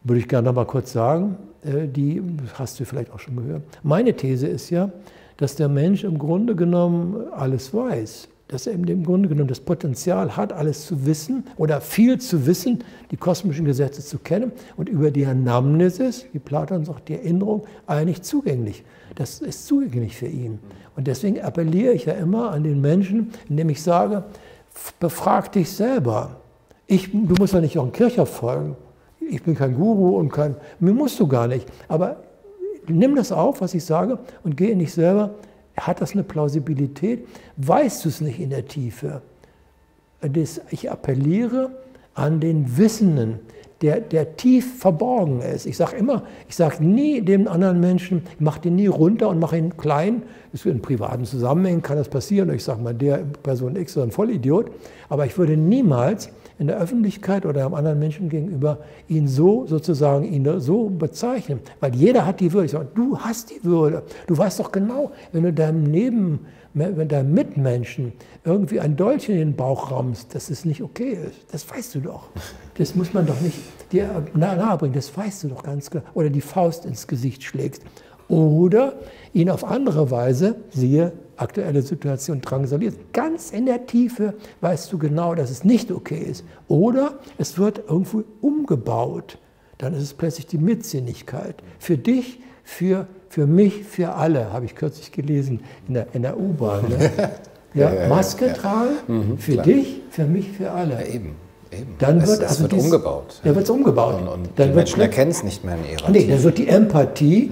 würde ich gerne noch mal kurz sagen, äh, die hast du vielleicht auch schon gehört. Meine These ist ja, dass der Mensch im Grunde genommen alles weiß. Dass er im Grunde genommen das Potenzial hat, alles zu wissen oder viel zu wissen, die kosmischen Gesetze zu kennen und über die Anamnesis, wie Platon sagt, die Erinnerung, eigentlich zugänglich. Das ist zugänglich für ihn. Und deswegen appelliere ich ja immer an den Menschen, indem ich sage, befrag dich selber. Ich, du musst ja nicht auch einem Kircher folgen. Ich bin kein Guru und kein, mir musst du gar nicht. Aber nimm das auf, was ich sage, und geh in dich selber hat das eine Plausibilität? Weißt du es nicht in der Tiefe? Ich appelliere an den Wissenden, der, der tief verborgen ist. Ich sage immer, ich sage nie dem anderen Menschen, ich mache den nie runter und mache ihn klein. In privaten Zusammenhängen kann das passieren. Ich sage mal, der Person X ist ein Vollidiot. Aber ich würde niemals in der Öffentlichkeit oder einem anderen Menschen gegenüber ihn so sozusagen ihn so bezeichnen. Weil jeder hat die Würde. Ich sage, du hast die Würde. Du weißt doch genau, wenn du deinem Neben, wenn deinem Mitmenschen irgendwie ein Dolch in den Bauch rammst, dass es nicht okay ist. Das weißt du doch. Das muss man doch nicht dir nahebringen. Das weißt du doch ganz genau. Oder die Faust ins Gesicht schlägst. Oder ihn auf andere Weise, siehe aktuelle Situation drangsaliert. Ganz in der Tiefe weißt du genau, dass es nicht okay ist. Oder es wird irgendwo umgebaut. Dann ist es plötzlich die Mitsinnigkeit. Für dich, für, für mich, für alle, habe ich kürzlich gelesen in der, in der U-Bahn. Ne? Ja, ja, Maske ja, tragen, mhm, für klar. dich, für mich, für alle. Ja, eben. Eben. Dann es, wird, es also wird dies, umgebaut. Ja, wird es umgebaut. Und, und dann die Menschen erkennen es nicht mehr in ihrer Nee, dann wird die Empathie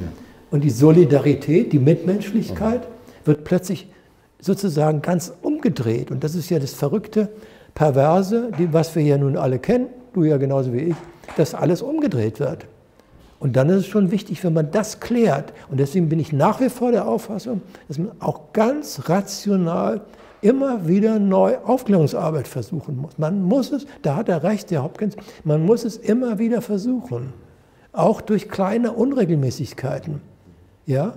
und die Solidarität, die Mitmenschlichkeit, wird plötzlich sozusagen ganz umgedreht. Und das ist ja das Verrückte, Perverse, die, was wir ja nun alle kennen, du ja genauso wie ich, dass alles umgedreht wird. Und dann ist es schon wichtig, wenn man das klärt. Und deswegen bin ich nach wie vor der Auffassung, dass man auch ganz rational immer wieder neu Aufklärungsarbeit versuchen muss. Man muss es, da hat er recht, der Hopkins, man muss es immer wieder versuchen. Auch durch kleine Unregelmäßigkeiten. Ja?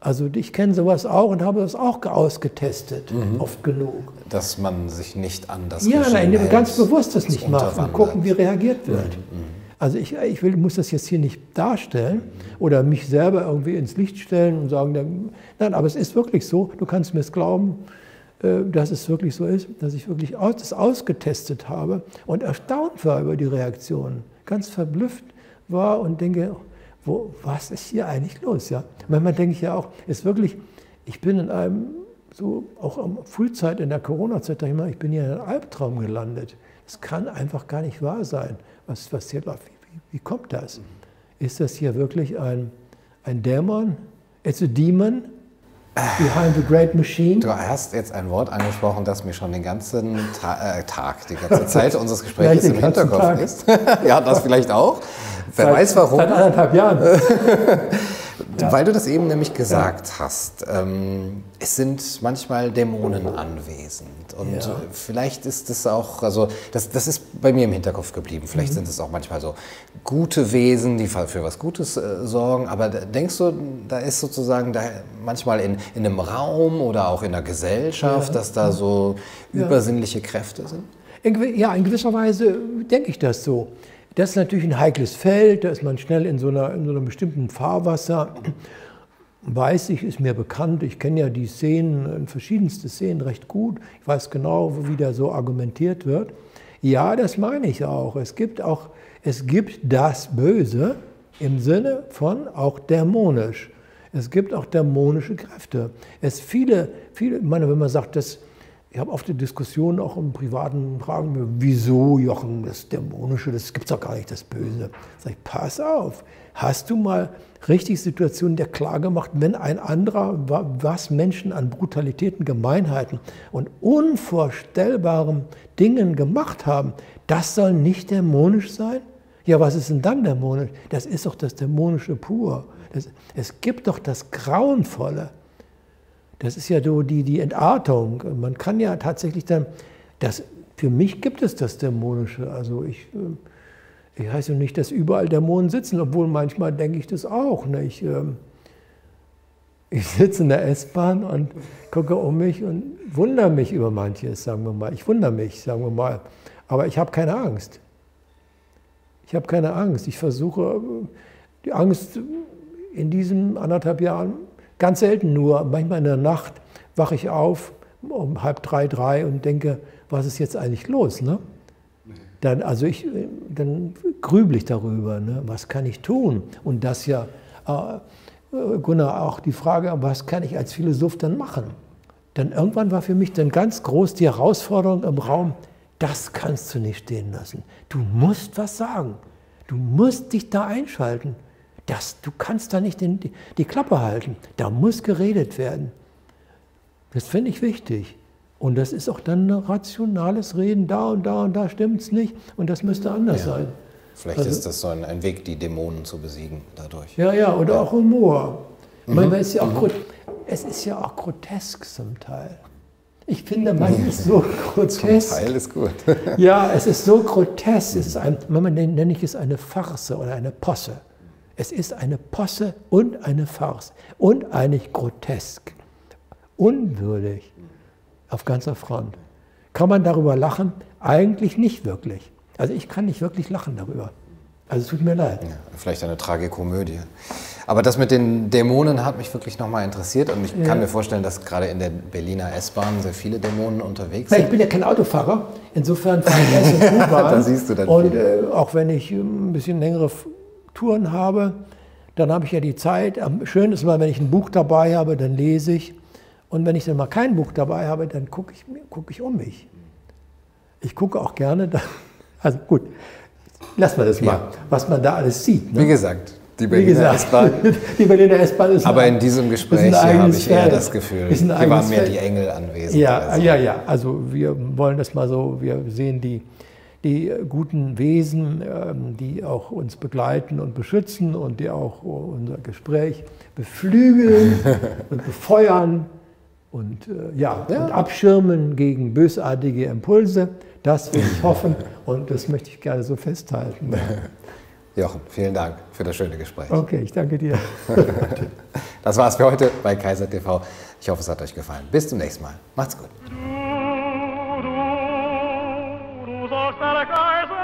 Also ich kenne sowas auch und habe das auch ausgetestet, mhm. oft genug. Dass man sich nicht an das Ja, nein, hält, ganz bewusst das nicht macht und gucken, wie reagiert wird. Mhm. mhm. Also ich, ich will, muss das jetzt hier nicht darstellen mhm. oder mich selber irgendwie ins Licht stellen und sagen, nein, aber es ist wirklich so, du kannst mir es glauben, äh, dass es wirklich so ist, dass ich wirklich das ausgetestet habe und erstaunt war über die Reaktionen, ganz verblüfft war und denke, wo, was ist hier eigentlich los? Ja? Manchmal denke ich ja auch, ist wirklich, ich bin in einem, so auch am Frühzeit in der Corona-Zeit, ich, ich bin hier in einem Albtraum gelandet. Es kann einfach gar nicht wahr sein, was, was hier wie, wie kommt das? Ist das hier wirklich ein, ein Dämon? It's a demon behind the great machine? Du hast jetzt ein Wort angesprochen, das mir schon den ganzen Ta äh, Tag, die ganze Zeit unseres Gesprächs im Hinterkopf Tag. ist. ja, das vielleicht auch. Wer seit, weiß warum. Seit anderthalb Jahren. ja. Weil du das eben nämlich gesagt ja. hast, ähm, es sind manchmal Dämonen anwesend. Und ja. vielleicht ist es auch, also das, das ist bei mir im Hinterkopf geblieben. Vielleicht mhm. sind es auch manchmal so gute Wesen, die für was Gutes äh, sorgen. Aber denkst du, da ist sozusagen da manchmal in, in einem Raum oder auch in der Gesellschaft, dass da so übersinnliche Kräfte sind? In, ja, in gewisser Weise denke ich das so. Das ist natürlich ein heikles Feld, da ist man schnell in so, einer, in so einem bestimmten Fahrwasser. Weiß ich, ist mir bekannt, ich kenne ja die Szenen, verschiedenste Szenen recht gut. Ich weiß genau, wie da so argumentiert wird. Ja, das meine ich auch. Es gibt auch, es gibt das Böse im Sinne von auch dämonisch. Es gibt auch dämonische Kräfte. Es viele, viele, ich meine, wenn man sagt, dass ich habe oft die Diskussion auch im privaten Fragen, wieso Jochen, das Dämonische, das gibt es doch gar nicht, das Böse. Sag ich, pass auf, hast du mal richtig Situationen der klar gemacht, wenn ein anderer, was Menschen an Brutalitäten, Gemeinheiten und unvorstellbaren Dingen gemacht haben, das soll nicht dämonisch sein? Ja, was ist denn dann dämonisch? Das ist doch das Dämonische pur. Das, es gibt doch das Grauenvolle. Das ist ja so die, die Entartung. Man kann ja tatsächlich dann, das, für mich gibt es das Dämonische. Also ich, äh, ich heiße nicht, dass überall Dämonen sitzen, obwohl manchmal denke ich das auch. Ne? Ich, ähm, ich sitze in der S-Bahn und gucke um mich und wundere mich über manches, sagen wir mal. Ich wundere mich, sagen wir mal. Aber ich habe keine Angst. Ich habe keine Angst. Ich versuche, die Angst in diesen anderthalb Jahren Ganz selten nur, manchmal in der Nacht wache ich auf, um halb drei, drei und denke, was ist jetzt eigentlich los? Ne? Dann, also ich, dann grübel ich darüber, ne? was kann ich tun? Und das ja, äh, Gunnar, auch die Frage, was kann ich als Philosoph dann machen? Dann irgendwann war für mich dann ganz groß die Herausforderung im Raum, das kannst du nicht stehen lassen. Du musst was sagen. Du musst dich da einschalten. Das, du kannst da nicht den, die, Klappe halten. Da muss geredet werden. Das finde ich wichtig. Und das ist auch dann ein rationales Reden, da und da und da stimmt es nicht und das müsste anders ja. sein. Vielleicht also, ist das so ein, ein, Weg, die Dämonen zu besiegen dadurch. Ja, ja, oder ja. auch Humor. Mhm. Manchmal ist ja auch, mhm. es ist ja auch grotesk zum Teil. Ich finde, manchmal ist so grotesk. Zum Teil ist gut. ja, es ist so grotesk. Es ist ein, manchmal nenne ich es eine Farce oder eine Posse. Es ist eine Posse und eine Farce und eigentlich grotesk, unwürdig auf ganzer Front. Kann man darüber lachen? Eigentlich nicht wirklich. Also ich kann nicht wirklich lachen darüber. Also es tut mir leid. Ja, vielleicht eine Tragikomödie. Aber das mit den Dämonen hat mich wirklich nochmal interessiert und ich ja. kann mir vorstellen, dass gerade in der Berliner S-Bahn sehr viele Dämonen unterwegs sind. Ich bin ja kein Autofahrer, insofern fahre ich erst in U-Bahn. da siehst du dann Und äh, auch wenn ich ein bisschen längere Touren habe, dann habe ich ja die Zeit. Schön ist mal, wenn ich ein Buch dabei habe, dann lese ich. Und wenn ich dann mal kein Buch dabei habe, dann gucke ich, guck ich um mich. Ich gucke auch gerne, da, also gut, lassen wir das mal, ja. was man da alles sieht. Ne? Wie gesagt, die Berliner S-Bahn. die Berliner S-Bahn ist Aber in diesem Gespräch habe ich eher das Gefühl, hier waren mehr die Engel anwesend. Ja, also. ja, ja. Also wir wollen das mal so, wir sehen die, die guten Wesen, ähm, die auch uns begleiten und beschützen und die auch unser Gespräch beflügeln und befeuern und, äh, ja, ja. und abschirmen gegen bösartige Impulse. Das will ich hoffen und das möchte ich gerne so festhalten. Jochen, vielen Dank für das schöne Gespräch. Okay, ich danke dir. das war's für heute bei Kaiser TV. Ich hoffe, es hat euch gefallen. Bis zum nächsten Mal. Macht's gut. Salikars